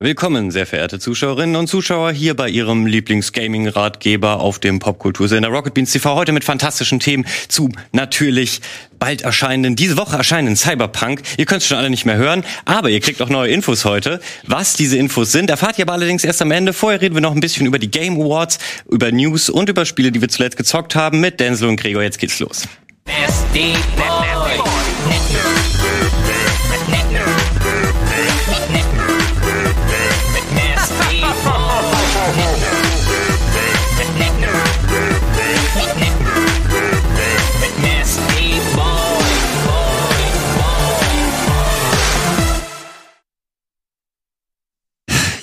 Willkommen, sehr verehrte Zuschauerinnen und Zuschauer, hier bei Ihrem Lieblings-Gaming-Ratgeber auf dem Popkultursender Rocket Beans TV. Heute mit fantastischen Themen zu natürlich bald erscheinenden, diese Woche erscheinenden Cyberpunk. Ihr könnt es schon alle nicht mehr hören, aber ihr kriegt auch neue Infos heute. Was diese Infos sind, erfahrt ihr aber allerdings erst am Ende. Vorher reden wir noch ein bisschen über die Game Awards, über News und über Spiele, die wir zuletzt gezockt haben mit Denzel und Gregor. Jetzt geht's los. Nasty Boy.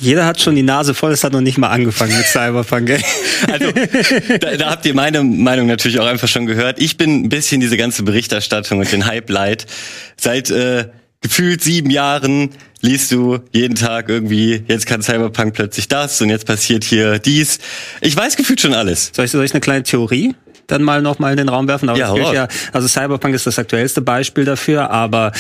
Jeder hat schon die Nase voll, es hat noch nicht mal angefangen mit Cyberpunk. also, da, da habt ihr meine Meinung natürlich auch einfach schon gehört. Ich bin ein bisschen diese ganze Berichterstattung und den Hype leid. Seit äh, gefühlt sieben Jahren liest du jeden Tag irgendwie, jetzt kann Cyberpunk plötzlich das und jetzt passiert hier dies. Ich weiß gefühlt schon alles. Soll ich, soll ich eine kleine Theorie? Dann mal noch mal in den Raum werfen. Aber ja, ja, also Cyberpunk ist das aktuellste Beispiel dafür, aber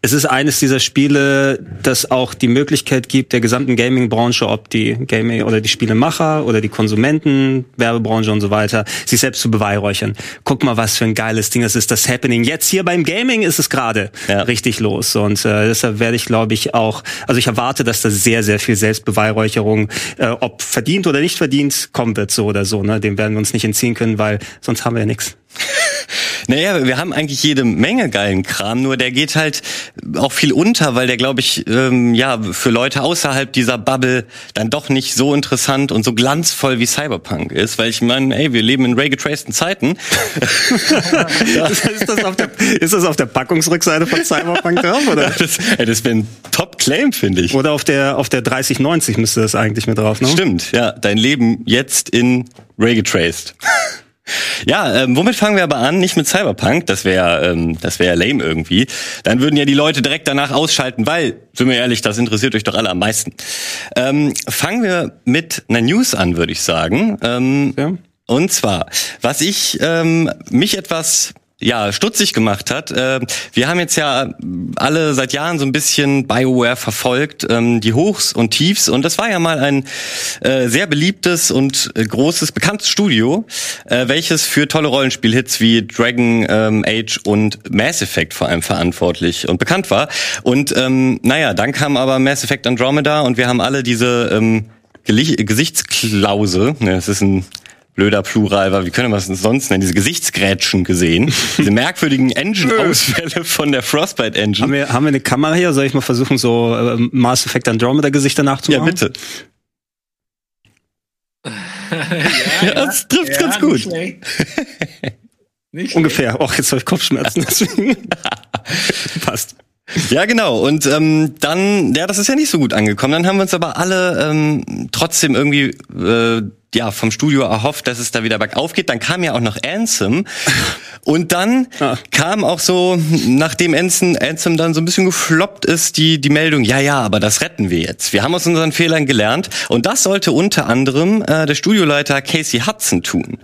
es ist eines dieser Spiele, das auch die Möglichkeit gibt, der gesamten Gaming-Branche, ob die Gaming oder die Spielemacher oder die Konsumenten, Werbebranche und so weiter, sich selbst zu beweihräuchern. Guck mal, was für ein geiles Ding das ist, das Happening. Jetzt hier beim Gaming ist es gerade ja. richtig los. Und äh, deshalb werde ich, glaube ich, auch, also ich erwarte, dass da sehr, sehr viel Selbstbeweihräucherung, äh, ob verdient oder nicht verdient, kommen wird, so oder so. Ne? Dem werden wir uns nicht entziehen können, weil sonst haben wir ja nichts. Naja, wir haben eigentlich jede Menge geilen Kram, nur der geht halt auch viel unter, weil der, glaube ich, ähm, ja, für Leute außerhalb dieser Bubble dann doch nicht so interessant und so glanzvoll wie Cyberpunk ist, weil ich meine, ey, wir leben in ray-getraceden Zeiten. ist, das auf der, ist das auf der Packungsrückseite von Cyberpunk drauf, oder? Das, ey, das wäre ein Top-Claim, finde ich. Oder auf der, auf der 3090 müsste das eigentlich mit drauf, ne? Stimmt, ja. Dein Leben jetzt in ray-getraced. Ja, ähm, womit fangen wir aber an? Nicht mit Cyberpunk, das wäre ähm, das wäre lame irgendwie. Dann würden ja die Leute direkt danach ausschalten, weil, sind wir ehrlich, das interessiert euch doch alle am meisten. Ähm, fangen wir mit einer News an, würde ich sagen. Ähm, ja. Und zwar, was ich ähm, mich etwas ja, stutzig gemacht hat. Äh, wir haben jetzt ja alle seit Jahren so ein bisschen BioWare verfolgt, ähm, die Hochs und Tiefs. Und das war ja mal ein äh, sehr beliebtes und äh, großes, bekanntes Studio, welches für tolle Rollenspielhits wie Dragon ähm, Age und Mass Effect vor allem verantwortlich und bekannt war. Und ähm, naja, dann kam aber Mass Effect Andromeda und wir haben alle diese ähm, Gesichtsklause, ne, das ist ein blöder Plural war, wie können wir es sonst nennen, diese Gesichtsgrätschen gesehen, diese merkwürdigen Engine-Ausfälle von der Frostbite Engine. Haben wir, haben wir eine Kamera hier? Soll ich mal versuchen, so äh, Mass Effect Andromeda Gesichter nachzumachen? Ja, bitte. ja, ja, das trifft ja, ganz gut. Nicht nicht Ungefähr. Och, jetzt habe ich Kopfschmerzen. Deswegen. Passt. Ja, genau. Und ähm, dann, ja, das ist ja nicht so gut angekommen. Dann haben wir uns aber alle ähm, trotzdem irgendwie äh, ja vom Studio erhofft, dass es da wieder bergauf geht. Dann kam ja auch noch Anthem. Und dann ah. kam auch so, nachdem Anthem, Anthem dann so ein bisschen gefloppt ist, die, die Meldung, ja, ja, aber das retten wir jetzt. Wir haben aus unseren Fehlern gelernt. Und das sollte unter anderem äh, der Studioleiter Casey Hudson tun.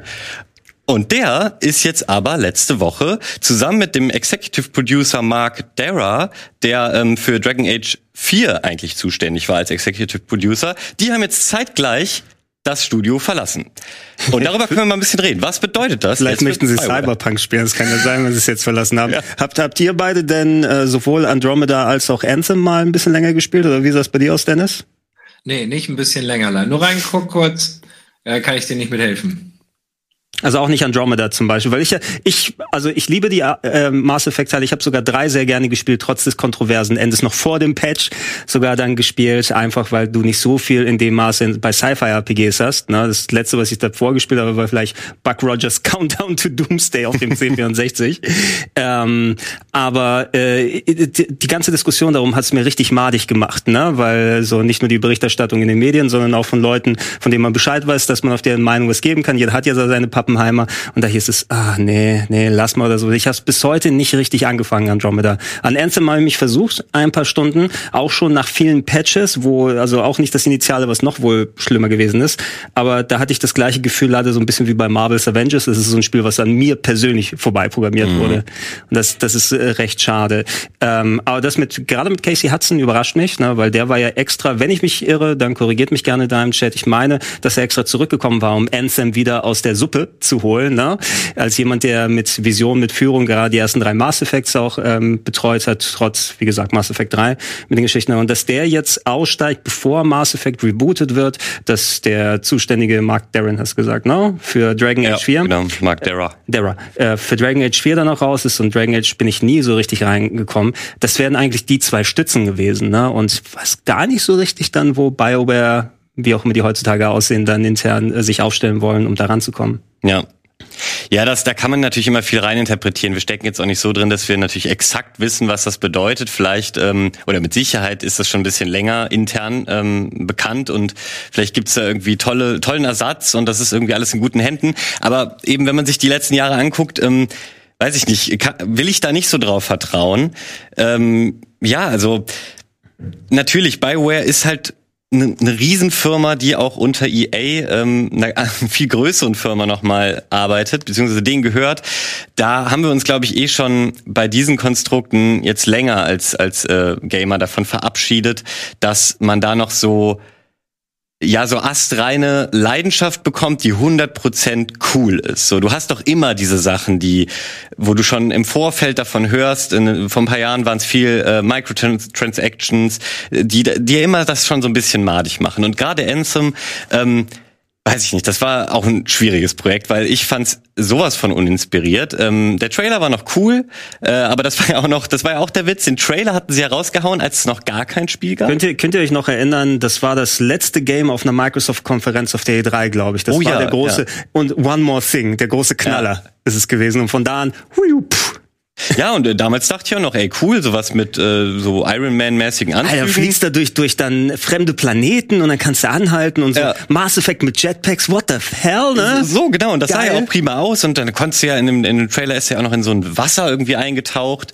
Und der ist jetzt aber letzte Woche zusammen mit dem Executive Producer Mark Dara, der ähm, für Dragon Age 4 eigentlich zuständig war als Executive Producer, die haben jetzt zeitgleich das Studio verlassen. Und darüber können wir mal ein bisschen reden. Was bedeutet das? Vielleicht möchten Sie Cyberpunk spielen. Das kann ja sein, wenn Sie es jetzt verlassen haben. Ja. Habt, habt ihr beide denn äh, sowohl Andromeda als auch Anthem mal ein bisschen länger gespielt? Oder wie sah es bei dir aus, Dennis? Nee, nicht ein bisschen länger. Nur reinguck kurz, äh, kann ich dir nicht mithelfen. Also auch nicht Andromeda zum Beispiel, weil ich ja, ich, also ich liebe die äh, Mass Effect Teile. Ich habe sogar drei sehr gerne gespielt, trotz des kontroversen Endes noch vor dem Patch sogar dann gespielt, einfach weil du nicht so viel in dem Maße bei Sci-Fi RPGs hast. Ne? Das letzte, was ich davor gespielt habe, war vielleicht Buck Rogers Countdown to Doomsday auf dem C64. ähm, aber äh, die, die ganze Diskussion darum hat es mir richtig madig gemacht, ne? weil so nicht nur die Berichterstattung in den Medien, sondern auch von Leuten, von denen man Bescheid weiß, dass man auf deren Meinung was geben kann. Jeder hat ja seine Pappenheimer und da hieß es, ah, nee, nee, lass mal oder so. Ich habe es bis heute nicht richtig angefangen, Andromeda. An Anthem habe ich mich versucht, ein paar Stunden, auch schon nach vielen Patches, wo, also auch nicht das Initiale, was noch wohl schlimmer gewesen ist, aber da hatte ich das gleiche Gefühl leider so ein bisschen wie bei Marvel's Avengers. Das ist so ein Spiel, was an mir persönlich vorbei programmiert mhm. wurde. Und das, das ist äh, recht schade. Ähm, aber das mit, gerade mit Casey Hudson überrascht mich, ne, weil der war ja extra, wenn ich mich irre, dann korrigiert mich gerne da im Chat. Ich meine, dass er extra zurückgekommen war, um Anthem wieder aus der Suppe zu holen, ne? Als jemand, der mit Vision, mit Führung gerade die ersten drei Mass Effects auch ähm, betreut hat, trotz, wie gesagt, Mass Effect 3 mit den Geschichten. Und dass der jetzt aussteigt, bevor Mass Effect rebootet wird, dass der zuständige Mark Darren hast gesagt, ne? Für Dragon Age 4. Genau, Mark Darra. Darra. Äh, für Dragon Age 4 dann auch raus ist und Dragon Age bin ich nie so richtig reingekommen. Das wären eigentlich die zwei Stützen gewesen, ne? Und was gar nicht so richtig dann, wo BioWare wie auch immer die heutzutage aussehen, dann intern äh, sich aufstellen wollen, um da ranzukommen. Ja, ja, das, da kann man natürlich immer viel reininterpretieren. Wir stecken jetzt auch nicht so drin, dass wir natürlich exakt wissen, was das bedeutet. Vielleicht, ähm, oder mit Sicherheit ist das schon ein bisschen länger intern ähm, bekannt und vielleicht gibt's da irgendwie tolle, tollen Ersatz und das ist irgendwie alles in guten Händen. Aber eben, wenn man sich die letzten Jahre anguckt, ähm, weiß ich nicht, kann, will ich da nicht so drauf vertrauen. Ähm, ja, also natürlich, Bioware ist halt eine, eine Riesenfirma, die auch unter EA, ähm, einer viel größeren Firma nochmal arbeitet, beziehungsweise denen gehört. Da haben wir uns, glaube ich, eh schon bei diesen Konstrukten jetzt länger als, als äh, Gamer davon verabschiedet, dass man da noch so ja so astreine Leidenschaft bekommt, die 100% cool ist. So, du hast doch immer diese Sachen, die, wo du schon im Vorfeld davon hörst, in, vor ein paar Jahren waren es viel äh, Microtransactions, die die immer das schon so ein bisschen madig machen. Und gerade Anthem ähm, Weiß ich nicht. Das war auch ein schwieriges Projekt, weil ich fand's sowas von uninspiriert. Ähm, der Trailer war noch cool, äh, aber das war ja auch noch, das war ja auch der Witz. Den Trailer hatten sie ja rausgehauen, als es noch gar kein Spiel gab. Könnt ihr, könnt ihr euch noch erinnern? Das war das letzte Game auf einer Microsoft-Konferenz auf der E3, glaube ich. Das oh, war ja, der große ja. und One More Thing, der große Knaller ja. ist es gewesen. Und von da an, hui, pff, ja, und äh, damals dachte ich auch noch, ey, cool, sowas mit äh, so Iron Man-mäßigen Anzügen. Alter, fliegst da durch, durch dann fremde Planeten und dann kannst du anhalten und so. Ja. Mass Effect mit Jetpacks, what the hell, ne? So, genau, und das Geil. sah ja auch prima aus und dann konntest du ja in dem, in dem Trailer ist ja auch noch in so ein Wasser irgendwie eingetaucht.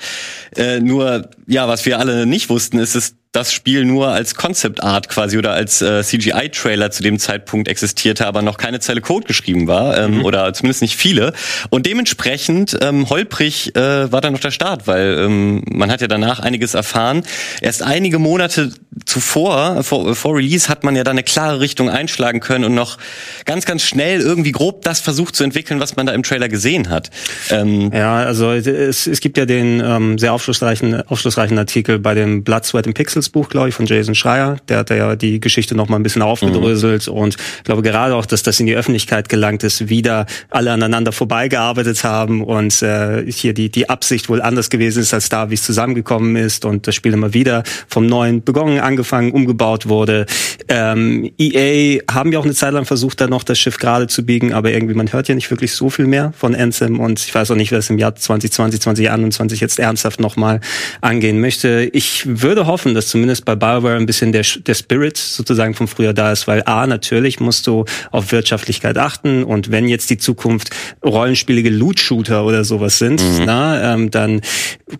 Äh, nur, ja, was wir alle nicht wussten, ist es das Spiel nur als Concept Art quasi oder als äh, CGI-Trailer zu dem Zeitpunkt existierte, aber noch keine Zeile Code geschrieben war ähm, mhm. oder zumindest nicht viele. Und dementsprechend ähm, holprig äh, war dann noch der Start, weil ähm, man hat ja danach einiges erfahren. Erst einige Monate zuvor, vor, vor Release, hat man ja da eine klare Richtung einschlagen können und noch ganz, ganz schnell irgendwie grob das versucht zu entwickeln, was man da im Trailer gesehen hat. Ähm, ja, also es, es gibt ja den ähm, sehr aufschlussreichen, aufschlussreichen Artikel bei dem Blood, Sweat and Pixels Buch, glaube ich, von Jason Schreier. Der hat ja die Geschichte noch mal ein bisschen aufgedröselt mhm. und ich glaube gerade auch, dass das in die Öffentlichkeit gelangt ist, wieder alle aneinander vorbeigearbeitet haben und äh, hier die, die Absicht wohl anders gewesen ist als da, wie es zusammengekommen ist und das Spiel immer wieder vom Neuen begonnen, angefangen, umgebaut wurde. Ähm, EA haben ja auch eine Zeit lang versucht, da noch das Schiff gerade zu biegen, aber irgendwie, man hört ja nicht wirklich so viel mehr von Anthem und ich weiß auch nicht, wer es im Jahr 2020, 2021 jetzt ernsthaft nochmal angehen möchte. Ich würde hoffen, dass zumindest bei BioWare ein bisschen der, der Spirit sozusagen von früher da ist, weil A, natürlich musst du auf Wirtschaftlichkeit achten und wenn jetzt die Zukunft rollenspielige Loot-Shooter oder sowas sind, mhm. na, ähm, dann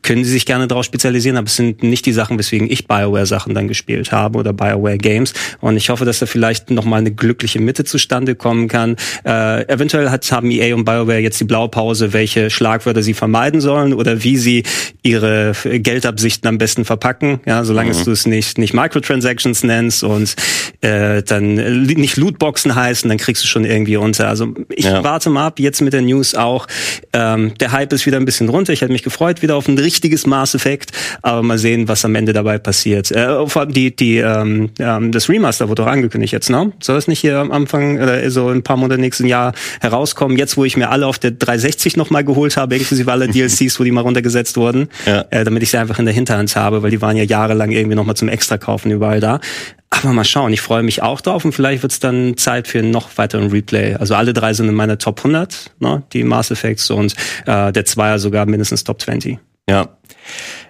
können sie sich gerne darauf spezialisieren, aber es sind nicht die Sachen, weswegen ich BioWare-Sachen dann gespielt habe oder BioWare-Games und ich hoffe, dass da vielleicht nochmal eine glückliche Mitte zustande kommen kann. Äh, eventuell hat, haben EA und BioWare jetzt die Blaupause, welche Schlagwörter sie vermeiden sollen oder wie sie ihre Geldabsichten am besten verpacken, ja, solange mhm. es du es nicht, nicht Microtransactions nennst und äh, dann nicht Lootboxen heißen, dann kriegst du schon irgendwie unter. Also ich ja. warte mal ab, jetzt mit der News auch. Ähm, der Hype ist wieder ein bisschen runter. Ich hätte mich gefreut wieder auf ein richtiges Mass Effect, aber mal sehen, was am Ende dabei passiert. Äh, vor allem die, die, ähm, ähm, das Remaster wurde auch angekündigt jetzt, ne? Soll das nicht hier am Anfang oder so ein paar Monate nächsten Jahr herauskommen? Jetzt, wo ich mir alle auf der 360 nochmal geholt habe, inklusive alle DLCs, wo die mal runtergesetzt wurden, ja. äh, damit ich sie einfach in der Hinterhand habe, weil die waren ja jahrelang irgendwie nochmal zum Extra kaufen überall da. Aber mal schauen, ich freue mich auch drauf und vielleicht wird es dann Zeit für noch weiteren Replay. Also alle drei sind in meiner Top 100, ne, die Mass Effects und äh, der Zweier sogar mindestens Top 20. Ja.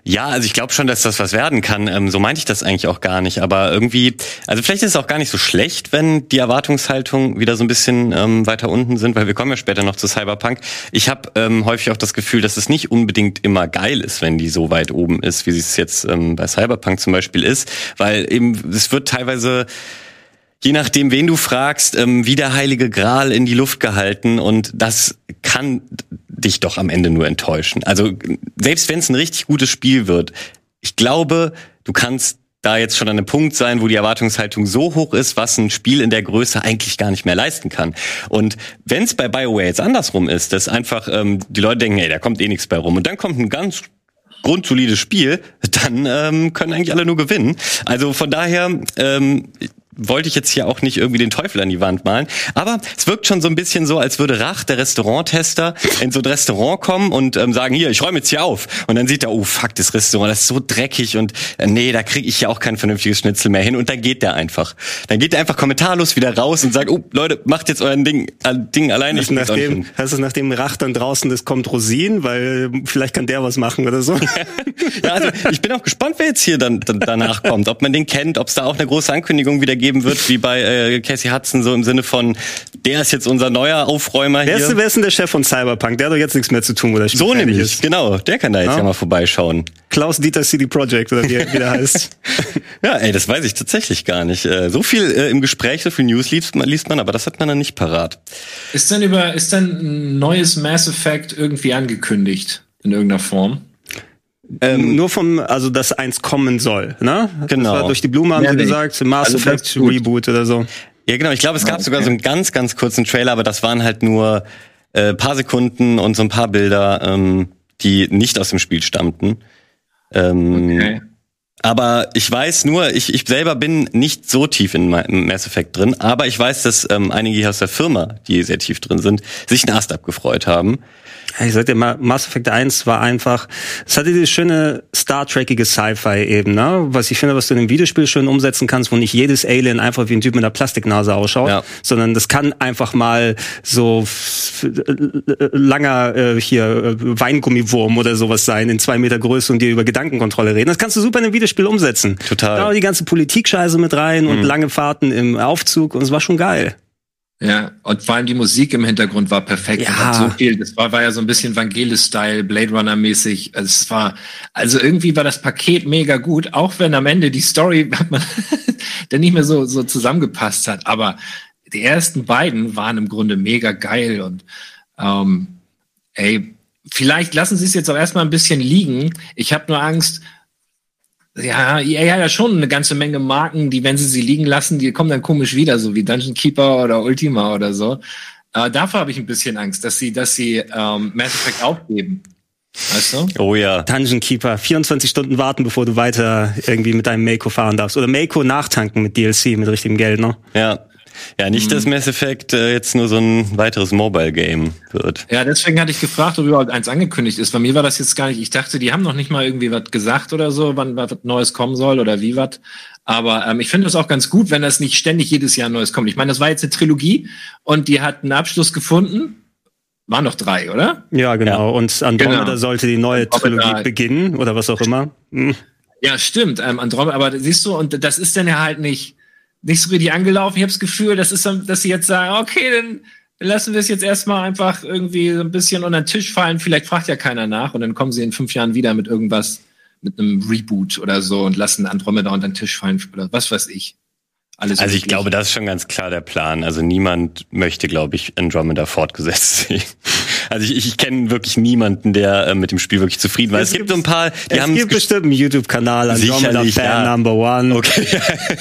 Ja, also ich glaube schon, dass das was werden kann. Ähm, so meinte ich das eigentlich auch gar nicht. Aber irgendwie, also vielleicht ist es auch gar nicht so schlecht, wenn die Erwartungshaltung wieder so ein bisschen ähm, weiter unten sind, weil wir kommen ja später noch zu Cyberpunk. Ich habe ähm, häufig auch das Gefühl, dass es nicht unbedingt immer geil ist, wenn die so weit oben ist, wie es jetzt ähm, bei Cyberpunk zum Beispiel ist, weil eben es wird teilweise je nachdem, wen du fragst, ähm, wie der heilige Gral in die Luft gehalten und das kann dich doch am Ende nur enttäuschen. Also selbst wenn es ein richtig gutes Spiel wird, ich glaube, du kannst da jetzt schon an einem Punkt sein, wo die Erwartungshaltung so hoch ist, was ein Spiel in der Größe eigentlich gar nicht mehr leisten kann. Und wenn es bei BioWare jetzt andersrum ist, dass einfach ähm, die Leute denken, ey, da kommt eh nichts bei rum und dann kommt ein ganz grundsolides Spiel, dann ähm, können eigentlich alle nur gewinnen. Also von daher, ähm, wollte ich jetzt hier auch nicht irgendwie den Teufel an die Wand malen. Aber es wirkt schon so ein bisschen so, als würde Rach, der Restauranttester, in so ein Restaurant kommen und ähm, sagen, hier, ich räume jetzt hier auf. Und dann sieht er, oh fuck, das Restaurant, das ist so dreckig und äh, nee, da kriege ich ja auch kein vernünftiges Schnitzel mehr hin. Und dann geht der einfach. Dann geht der einfach kommentarlos wieder raus und sagt, oh Leute, macht jetzt euren Ding, äh, Ding alleine. Hast, nachdem, hast du nachdem Rach dann draußen das kommt Rosin, weil vielleicht kann der was machen oder so. ja, also ich bin auch gespannt, wer jetzt hier dann, dann danach kommt. Ob man den kennt, ob es da auch eine große Ankündigung wieder geben wird, wie bei äh, Casey Hudson, so im Sinne von, der ist jetzt unser neuer Aufräumer wer hier. Ist, wer ist denn der Chef von Cyberpunk? Der hat doch jetzt nichts mehr zu tun, wo das So nämlich, ist. genau. Der kann da jetzt ja, ja mal vorbeischauen. Klaus Dieter City Project, oder wie, wie der heißt. ja, ey, das weiß ich tatsächlich gar nicht. Äh, so viel äh, im Gespräch, so viel News liest man, liest man, aber das hat man dann nicht parat. Ist denn über, ist denn ein neues Mass Effect irgendwie angekündigt? In irgendeiner Form? Ähm, Nur vom, also dass eins kommen soll, ne? Genau. Das war durch die Blume haben ja, sie gesagt, Mass also Effect Reboot oder so. Ja, genau. Ich glaube, es gab okay. sogar so einen ganz, ganz kurzen Trailer, aber das waren halt nur äh, paar Sekunden und so ein paar Bilder, ähm, die nicht aus dem Spiel stammten. Ähm, okay. Aber ich weiß nur, ich, ich selber bin nicht so tief in Mass Effect drin, aber ich weiß, dass ähm, einige hier aus der Firma, die sehr tief drin sind, sich einen Ast abgefreut haben ich sag dir mal, Mass Effect 1 war einfach, es hatte diese schöne Star Trekige Sci-Fi-Ebene, ne? was ich finde, was du in einem Videospiel schön umsetzen kannst, wo nicht jedes Alien einfach wie ein Typ mit einer Plastiknase ausschaut, ja. sondern das kann einfach mal so langer äh, hier äh, Weingummiwurm oder sowas sein, in zwei Meter Größe und dir über Gedankenkontrolle reden. Das kannst du super in einem Videospiel umsetzen. Total. Da die ganze Politik-Scheiße mit rein mhm. und lange Fahrten im Aufzug und es war schon geil. Ja, und vor allem die Musik im Hintergrund war perfekt. Ja. so viel, das war, war ja so ein bisschen Vangelis-Style, Blade Runner-mäßig. Es war, also irgendwie war das Paket mega gut, auch wenn am Ende die Story hat man dann nicht mehr so, so zusammengepasst hat. Aber die ersten beiden waren im Grunde mega geil und ähm, ey, vielleicht lassen Sie es jetzt auch erstmal ein bisschen liegen. Ich habe nur Angst, ja, EA hat ja schon eine ganze Menge Marken, die, wenn sie sie liegen lassen, die kommen dann komisch wieder, so wie Dungeon Keeper oder Ultima oder so. Äh, davor habe ich ein bisschen Angst, dass sie, dass sie ähm, Mass Effect aufgeben. Weißt du? Oh ja. Dungeon Keeper, 24 Stunden warten, bevor du weiter irgendwie mit deinem Mako fahren darfst. Oder Mako nachtanken mit DLC, mit richtigem Geld, ne? Ja. Ja, nicht, dass mhm. Mass Effect äh, jetzt nur so ein weiteres Mobile-Game wird. Ja, deswegen hatte ich gefragt, ob überhaupt eins angekündigt ist. Bei mir war das jetzt gar nicht, ich dachte, die haben noch nicht mal irgendwie was gesagt oder so, wann was Neues kommen soll oder wie was. Aber ähm, ich finde es auch ganz gut, wenn das nicht ständig jedes Jahr Neues kommt. Ich meine, das war jetzt eine Trilogie und die hat einen Abschluss gefunden. Waren noch drei, oder? Ja, genau. Ja. Und Andromeda genau. sollte die neue Andromeda. Trilogie beginnen oder was auch immer. Hm. Ja, stimmt. Ähm, Andromeda, aber siehst du, und das ist dann ja halt nicht nicht so richtig angelaufen. Ich habe das Gefühl, das ist, dass sie jetzt sagen, okay, dann lassen wir es jetzt erstmal einfach irgendwie so ein bisschen unter den Tisch fallen. Vielleicht fragt ja keiner nach und dann kommen sie in fünf Jahren wieder mit irgendwas, mit einem Reboot oder so und lassen Andromeda unter den Tisch fallen oder was weiß ich. Alles also ich glaube, das ist schon ganz klar der Plan. Also niemand möchte, glaube ich, Andromeda fortgesetzt sehen. Also ich, ich kenne wirklich niemanden, der äh, mit dem Spiel wirklich zufrieden war. Es, es gibt so ein paar, die haben es gibt bestimmt einen YouTube-Kanal, Andromeda Fan ja. Number One. Okay,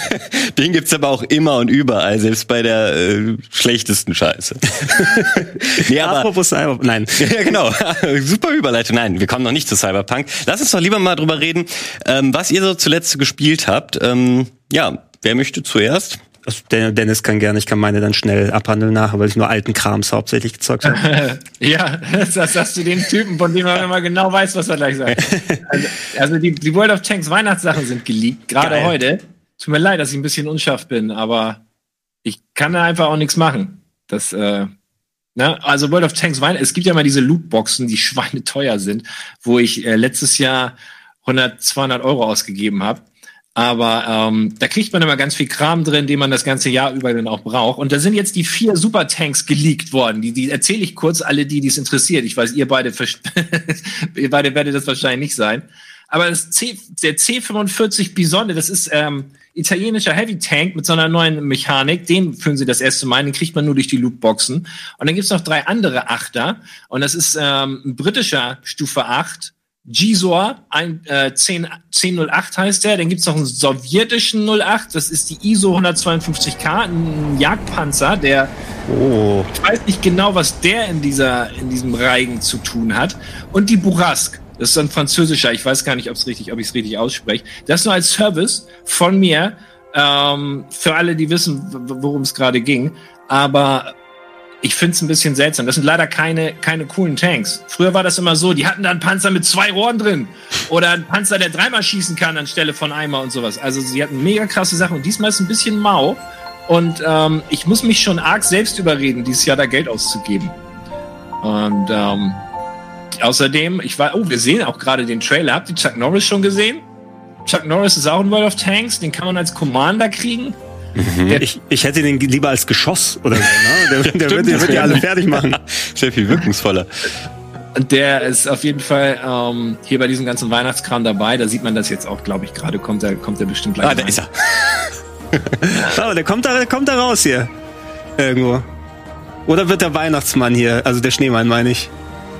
den gibt's aber auch immer und überall, selbst bei der äh, schlechtesten Scheiße. nee, aber, Apropos Cyberpunk, nein. ja, genau. Super Überleitung. Nein, wir kommen noch nicht zu Cyberpunk. Lass uns doch lieber mal drüber reden, ähm, was ihr so zuletzt gespielt habt. Ähm, ja, wer möchte zuerst? Also Dennis kann gerne, ich kann meine dann schnell abhandeln nachher, weil ich nur alten Krams hauptsächlich gezockt habe. ja, das sagst du den Typen, von dem man immer genau weiß, was er gleich sagt. Also, also die, die, World of Tanks Weihnachtssachen sind geleakt, gerade heute. Tut mir leid, dass ich ein bisschen unscharf bin, aber ich kann da einfach auch nichts machen. Das, äh, ne? Also World of Tanks Weihnachten, es gibt ja mal diese Lootboxen, die schweineteuer sind, wo ich äh, letztes Jahr 100, 200 Euro ausgegeben habe. Aber ähm, da kriegt man immer ganz viel Kram drin, den man das ganze Jahr über dann auch braucht. Und da sind jetzt die vier Supertanks geleakt worden. Die, die erzähle ich kurz alle, die dies interessiert. Ich weiß, ihr beide, ihr beide werdet das wahrscheinlich nicht sein. Aber das C, der C45 Bisonde, das ist ähm, italienischer Heavy Tank mit so einer neuen Mechanik. Den führen sie das erste Mal. Den kriegt man nur durch die Lootboxen. Und dann gibt's noch drei andere Achter. Und das ist ähm, ein britischer Stufe 8 Gisor ein, äh, 10, 1008 heißt der. Dann gibt's noch einen sowjetischen 08. Das ist die ISO 152K, ein Jagdpanzer, der oh. ich weiß nicht genau, was der in dieser in diesem Reigen zu tun hat. Und die Bourrasque. Das ist ein französischer. Ich weiß gar nicht, ob es richtig, ob ich es richtig ausspreche. Das nur als Service von mir ähm, für alle, die wissen, worum es gerade ging. Aber ich finde es ein bisschen seltsam. Das sind leider keine, keine coolen Tanks. Früher war das immer so, die hatten da einen Panzer mit zwei Rohren drin. Oder einen Panzer, der dreimal schießen kann anstelle von einmal und sowas. Also sie hatten mega krasse Sachen. Und diesmal ist ein bisschen mau. Und ähm, ich muss mich schon arg selbst überreden, dieses Jahr da Geld auszugeben. Und ähm, außerdem, ich war, oh, wir sehen auch gerade den Trailer. Habt ihr Chuck Norris schon gesehen? Chuck Norris ist auch ein World of Tanks. Den kann man als Commander kriegen. Mhm. Ich, ich hätte den lieber als Geschoss oder so. Ne? Der, der, wird, der wird die alle fertig machen. Sehr viel wirkungsvoller. Der ist auf jeden Fall ähm, hier bei diesem ganzen Weihnachtskram dabei. Da sieht man das jetzt auch, glaube ich, gerade. Kommt er kommt der bestimmt gleich. Ah, da ist er. oh, der kommt da, der kommt da raus hier. Irgendwo. Oder wird der Weihnachtsmann hier, also der Schneemann meine ich.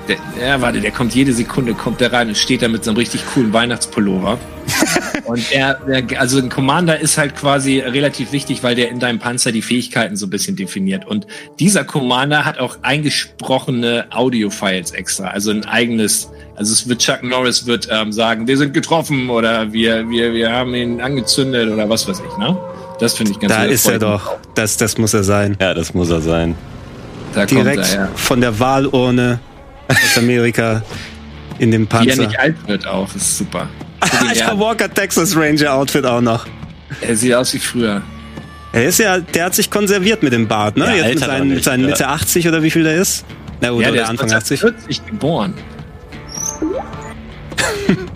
Der, ja, warte, der kommt jede Sekunde, kommt der rein und steht da mit so einem richtig coolen Weihnachtspullover. Und er, der, also ein Commander ist halt quasi relativ wichtig, weil der in deinem Panzer die Fähigkeiten so ein bisschen definiert. Und dieser Commander hat auch eingesprochene Audio-Files extra, also ein eigenes, also es wird Chuck Norris wird ähm, sagen, wir sind getroffen oder wir, wir, wir haben ihn angezündet oder was weiß ich, ne? Das finde ich ganz Da ist er doch. Das, das muss er sein. Ja, das muss er sein. Da Direkt er, ja. von der Wahlurne aus Amerika in dem Panzer. Wie er nicht alt wird auch, ist super. Alter, Walker Texas Ranger Outfit auch noch. Er sieht aus wie früher. Er ist ja, der hat sich konserviert mit dem Bart, ne? Ja, Jetzt mit seinen, mit seinen Mitte 80 oder wie viel der ist? Na, oder, ja, der, der Anfang ist 80. 40 geboren.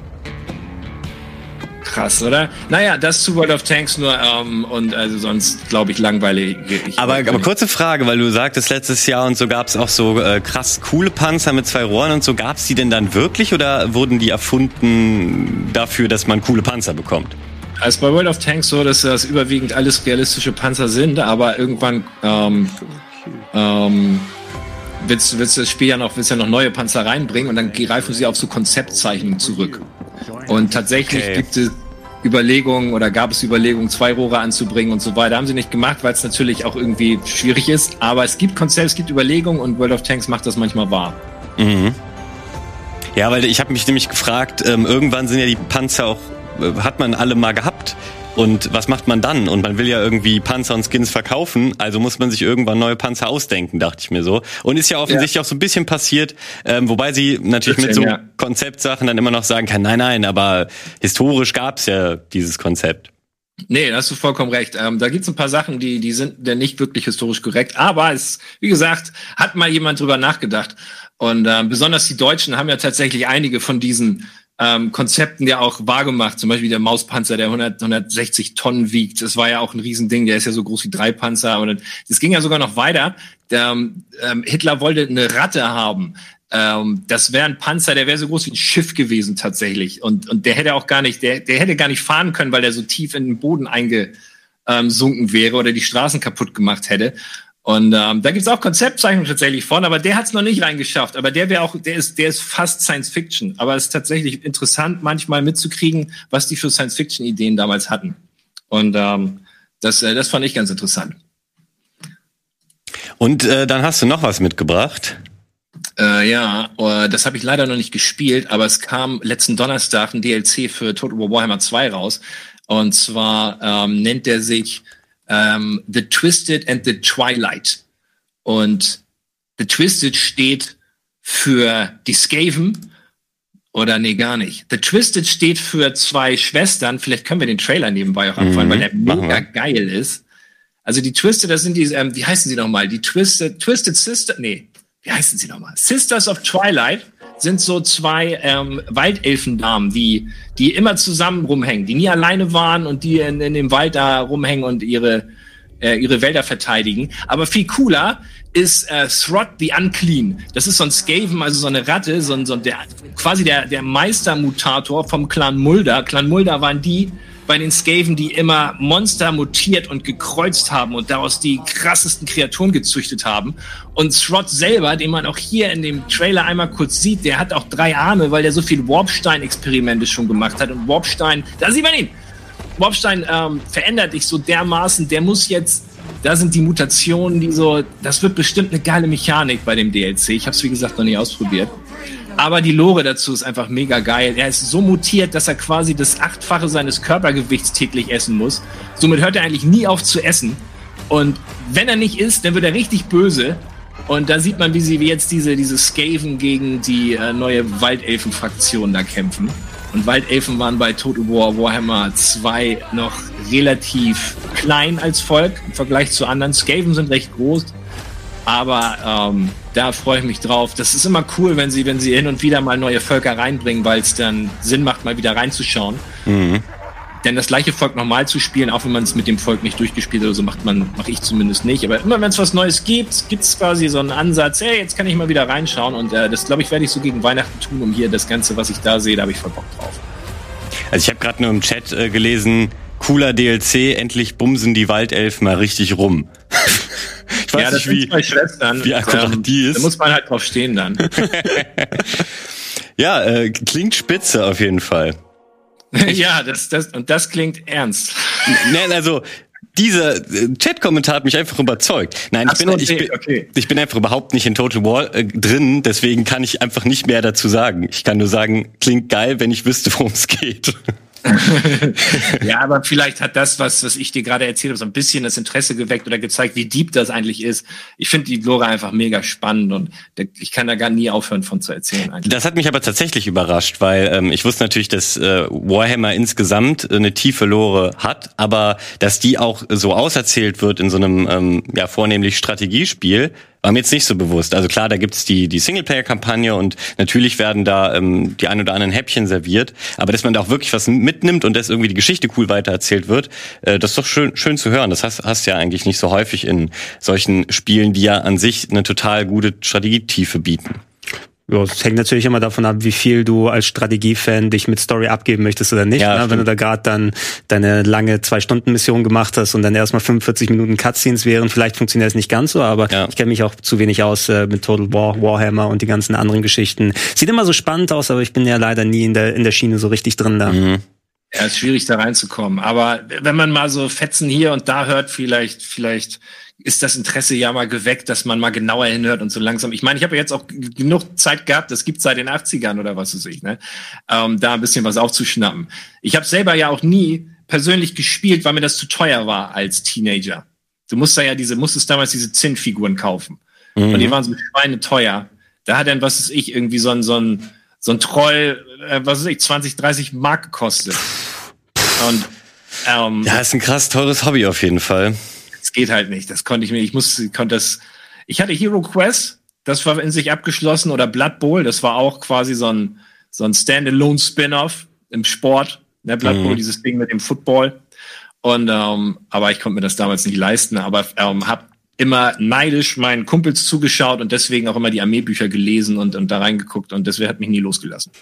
krass, oder? Naja, das zu World of Tanks nur ähm, und also sonst glaube ich langweilig. Ich aber, aber kurze Frage, weil du sagtest letztes Jahr und so gab es auch so äh, krass coole Panzer mit zwei Rohren und so. Gab es die denn dann wirklich oder wurden die erfunden dafür, dass man coole Panzer bekommt? Also bei World of Tanks so, dass das überwiegend alles realistische Panzer sind, aber irgendwann ähm, ähm, willst, willst du das Spiel ja noch, willst ja noch neue Panzer reinbringen und dann greifen sie auf so Konzeptzeichnungen zurück. Und tatsächlich okay. gibt es Überlegungen oder gab es Überlegungen, zwei Rohre anzubringen und so weiter. Haben sie nicht gemacht, weil es natürlich auch irgendwie schwierig ist. Aber es gibt Konzepte, es gibt Überlegungen und World of Tanks macht das manchmal wahr. Mhm. Ja, weil ich habe mich nämlich gefragt, ähm, irgendwann sind ja die Panzer auch, äh, hat man alle mal gehabt. Und was macht man dann? Und man will ja irgendwie Panzer und Skins verkaufen, also muss man sich irgendwann neue Panzer ausdenken, dachte ich mir so. Und ist ja offensichtlich ja. auch so ein bisschen passiert, ähm, wobei sie natürlich mit so ja. Konzeptsachen dann immer noch sagen kann, nein, nein, aber historisch gab's ja dieses Konzept. Nee, da hast du vollkommen recht. Ähm, da gibt's ein paar Sachen, die, die sind ja nicht wirklich historisch korrekt. Aber es, wie gesagt, hat mal jemand drüber nachgedacht. Und äh, besonders die Deutschen haben ja tatsächlich einige von diesen ähm, Konzepten ja auch wahrgemacht. Zum Beispiel der Mauspanzer, der 100, 160 Tonnen wiegt. Das war ja auch ein Riesending. Der ist ja so groß wie drei Panzer. Und das ging ja sogar noch weiter. Der, ähm, Hitler wollte eine Ratte haben. Ähm, das wäre ein Panzer, der wäre so groß wie ein Schiff gewesen tatsächlich. Und, und der hätte auch gar nicht, der, der hätte gar nicht fahren können, weil der so tief in den Boden eingesunken wäre oder die Straßen kaputt gemacht hätte. Und ähm, da gibt's auch Konzeptzeichnungen tatsächlich von, aber der hat's noch nicht reingeschafft. Aber der wäre auch, der ist, der ist fast Science Fiction. Aber es ist tatsächlich interessant, manchmal mitzukriegen, was die für Science Fiction Ideen damals hatten. Und ähm, das, äh, das fand ich ganz interessant. Und äh, dann hast du noch was mitgebracht. Äh, ja, äh, das habe ich leider noch nicht gespielt, aber es kam letzten Donnerstag ein DLC für Total War Warhammer 2 raus. Und zwar ähm, nennt er sich ähm, The Twisted and the Twilight. Und The Twisted steht für die Skaven oder nee, gar nicht. The Twisted steht für zwei Schwestern. Vielleicht können wir den Trailer nebenbei auch anfangen, mhm, weil der mega geil ist. Also die Twisted, das sind die, ähm, wie heißen sie nochmal? Die Twisted, Twisted Sister, nee, wie heißen sie nochmal? Sisters of Twilight sind so zwei ähm, Waldelfendamen, die, die immer zusammen rumhängen, die nie alleine waren und die in, in dem Wald da rumhängen und ihre, äh, ihre Wälder verteidigen. Aber viel cooler ist äh, Throt the Unclean. Das ist so ein Skaven, also so eine Ratte, so ein, so ein der, quasi der, der Meistermutator vom Clan Mulder. Clan Mulder waren die, bei den Skaven, die immer Monster mutiert und gekreuzt haben und daraus die krassesten Kreaturen gezüchtet haben. Und Throt selber, den man auch hier in dem Trailer einmal kurz sieht, der hat auch drei Arme, weil der so viel Warpstein-Experimente schon gemacht hat. Und Warpstein, da sieht man ihn! Warpstein ähm, verändert dich so dermaßen, der muss jetzt da sind die Mutationen, die so, das wird bestimmt eine geile Mechanik bei dem DLC. Ich habe es wie gesagt noch nie ausprobiert. Aber die Lore dazu ist einfach mega geil. Er ist so mutiert, dass er quasi das Achtfache seines Körpergewichts täglich essen muss. Somit hört er eigentlich nie auf zu essen. Und wenn er nicht isst, dann wird er richtig böse. Und da sieht man, wie sie jetzt diese, diese Skaven gegen die äh, neue Waldelfen-Fraktion da kämpfen. Und Waldelfen waren bei Total War Warhammer 2 noch relativ klein als Volk im Vergleich zu anderen. Skaven sind recht groß. Aber ähm, da freue ich mich drauf. Das ist immer cool, wenn sie, wenn sie hin und wieder mal neue Völker reinbringen, weil es dann Sinn macht, mal wieder reinzuschauen. Mhm. Denn das gleiche Volk nochmal zu spielen, auch wenn man es mit dem Volk nicht durchgespielt hat, so macht man, mache ich zumindest nicht. Aber immer wenn es was Neues gibt, gibt es quasi so einen Ansatz, hey, jetzt kann ich mal wieder reinschauen. Und äh, das, glaube ich, werde ich so gegen Weihnachten tun, um hier das Ganze, was ich da sehe, da habe ich voll Bock drauf. Also ich habe gerade nur im Chat äh, gelesen, cooler DLC, endlich bumsen die Waldelfen mal richtig rum. Ich weiß ja, nicht, wie, wie akkurat ähm, die ist. Da muss man halt drauf stehen dann. ja, äh, klingt spitze auf jeden Fall. ja, das, das, und das klingt ernst. Nein, also, dieser äh, Chat-Kommentar hat mich einfach überzeugt. Nein, ich bin, okay, ich, bin, okay. ich bin einfach überhaupt nicht in Total War äh, drin, deswegen kann ich einfach nicht mehr dazu sagen. Ich kann nur sagen, klingt geil, wenn ich wüsste, worum es geht. ja, aber vielleicht hat das, was, was ich dir gerade erzählt habe, so ein bisschen das Interesse geweckt oder gezeigt, wie deep das eigentlich ist. Ich finde die Lore einfach mega spannend und ich kann da gar nie aufhören von zu erzählen. Eigentlich. Das hat mich aber tatsächlich überrascht, weil ähm, ich wusste natürlich, dass äh, Warhammer insgesamt eine tiefe Lore hat, aber dass die auch so auserzählt wird in so einem ähm, ja vornehmlich Strategiespiel, war mir jetzt nicht so bewusst. Also klar, da gibt's die, die Singleplayer-Kampagne und natürlich werden da ähm, die ein oder anderen Häppchen serviert, aber dass man da auch wirklich was mitnimmt und dass irgendwie die Geschichte cool weitererzählt wird, äh, das ist doch schön, schön zu hören. Das hast, hast ja eigentlich nicht so häufig in solchen Spielen, die ja an sich eine total gute Strategietiefe bieten. Ja, es hängt natürlich immer davon ab, wie viel du als Strategiefan dich mit Story abgeben möchtest oder nicht. Ja, ne? Wenn du da gerade dann deine lange Zwei-Stunden-Mission gemacht hast und dann erstmal 45 Minuten Cutscenes wären, vielleicht funktioniert es nicht ganz so, aber ja. ich kenne mich auch zu wenig aus äh, mit Total War, Warhammer und die ganzen anderen Geschichten. Sieht immer so spannend aus, aber ich bin ja leider nie in der, in der Schiene so richtig drin da. Mhm. Ja, ist schwierig da reinzukommen. Aber wenn man mal so Fetzen hier und da hört, vielleicht, vielleicht ist das Interesse ja mal geweckt, dass man mal genauer hinhört und so langsam. Ich meine, ich habe jetzt auch genug Zeit gehabt, das gibt seit den 80ern oder was weiß ich, ne? Ähm, da ein bisschen was aufzuschnappen. Ich habe selber ja auch nie persönlich gespielt, weil mir das zu teuer war als Teenager. Du musst da ja diese, musstest damals diese Zinnfiguren kaufen. Mhm. Und die waren so Schweine teuer. Da hat dann, was weiß ich, irgendwie so ein, so ein, so ein Troll, äh, was weiß ich, 20, 30 Mark gekostet. Und ähm, ja, ist ein krass teures Hobby auf jeden Fall es geht halt nicht. Das konnte ich mir, ich muss, konnte das, ich hatte Hero Quest, das war in sich abgeschlossen, oder Blood Bowl, das war auch quasi so ein, so ein Standalone Spin-off im Sport. Ne, Blood mhm. Bowl, dieses Ding mit dem Football. Und, ähm, aber ich konnte mir das damals nicht leisten, aber ähm, habe immer neidisch meinen Kumpels zugeschaut und deswegen auch immer die Armeebücher gelesen und, und da reingeguckt und deswegen hat mich nie losgelassen.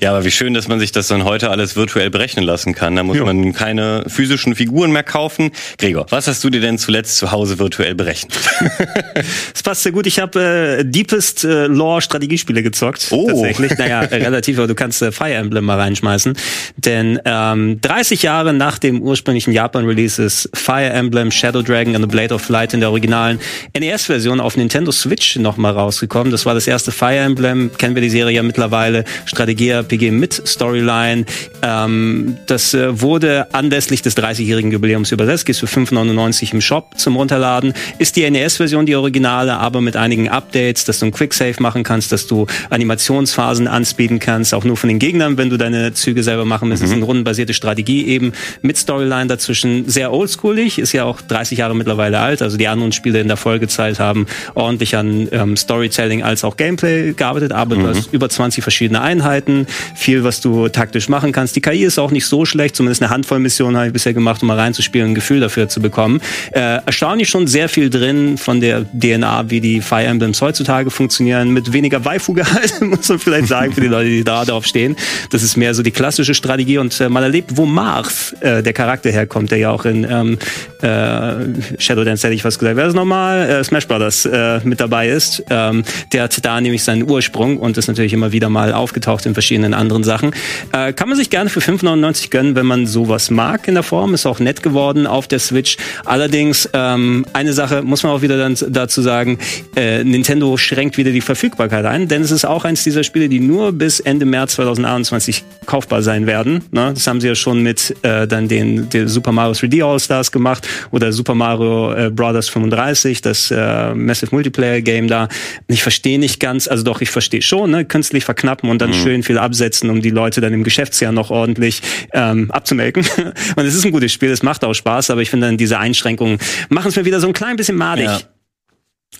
Ja, aber wie schön, dass man sich das dann heute alles virtuell berechnen lassen kann. Da muss ja. man keine physischen Figuren mehr kaufen. Gregor, was hast du dir denn zuletzt zu Hause virtuell berechnet? das passt sehr gut. Ich habe äh, Deepest äh, Lore Strategiespiele gezockt. Oh. Tatsächlich. Naja, relativ, aber du kannst äh, Fire Emblem mal reinschmeißen. Denn ähm, 30 Jahre nach dem ursprünglichen Japan-Release ist Fire Emblem Shadow Dragon and the Blade of Light in der originalen NES-Version auf Nintendo Switch nochmal rausgekommen. Das war das erste Fire Emblem. Kennen wir die Serie ja mittlerweile. Strategie JRPG mit Storyline. Ähm, das äh, wurde anlässlich des 30-jährigen Jubiläums übersetzt, gehst für 5,99 im Shop zum Runterladen. Ist die NES-Version die originale, aber mit einigen Updates, dass du ein Quicksave machen kannst, dass du Animationsphasen anspeeden kannst, auch nur von den Gegnern, wenn du deine Züge selber machen willst. Mhm. Das ist eine rundenbasierte Strategie eben mit Storyline dazwischen. Sehr oldschoolig, ist ja auch 30 Jahre mittlerweile alt. Also die anderen Spiele in der Folgezeit haben ordentlich an ähm, Storytelling als auch Gameplay gearbeitet, aber mhm. du hast über 20 verschiedene Einheiten, viel, was du taktisch machen kannst. Die KI ist auch nicht so schlecht, zumindest eine Handvoll Missionen habe ich bisher gemacht, um mal reinzuspielen, ein Gefühl dafür zu bekommen. Äh, erstaunlich schon sehr viel drin von der DNA, wie die Fire Emblems heutzutage funktionieren, mit weniger Waifu-Gehalt, muss man vielleicht sagen, für die Leute, die da drauf stehen. Das ist mehr so die klassische Strategie und äh, man erlebt, wo Mars, äh, der Charakter herkommt, der ja auch in ähm, äh, Shadow Dance hätte ich was gesagt, wer ist nochmal? Äh, Smash Brothers äh, mit dabei ist. Ähm, der hat da nämlich seinen Ursprung und ist natürlich immer wieder mal aufgetaucht in verschiedenen anderen Sachen. Äh, kann man sich gerne für 5,99 gönnen, wenn man sowas mag in der Form. Ist auch nett geworden auf der Switch. Allerdings, ähm, eine Sache muss man auch wieder dann dazu sagen, äh, Nintendo schränkt wieder die Verfügbarkeit ein, denn es ist auch eins dieser Spiele, die nur bis Ende März 2021 kaufbar sein werden. Ne? Das haben sie ja schon mit äh, dann den, den Super Mario 3D All-Stars gemacht oder Super Mario äh, Brothers 35, das äh, Massive Multiplayer Game da. Ich verstehe nicht ganz, also doch, ich verstehe schon, ne? künstlich verknappen und dann mhm. schön viel absetzen, um die Leute dann im Geschäftsjahr noch ordentlich ähm, abzumelken. und es ist ein gutes Spiel, es macht auch Spaß, aber ich finde dann diese Einschränkungen machen es mir wieder so ein klein bisschen madig. Ja.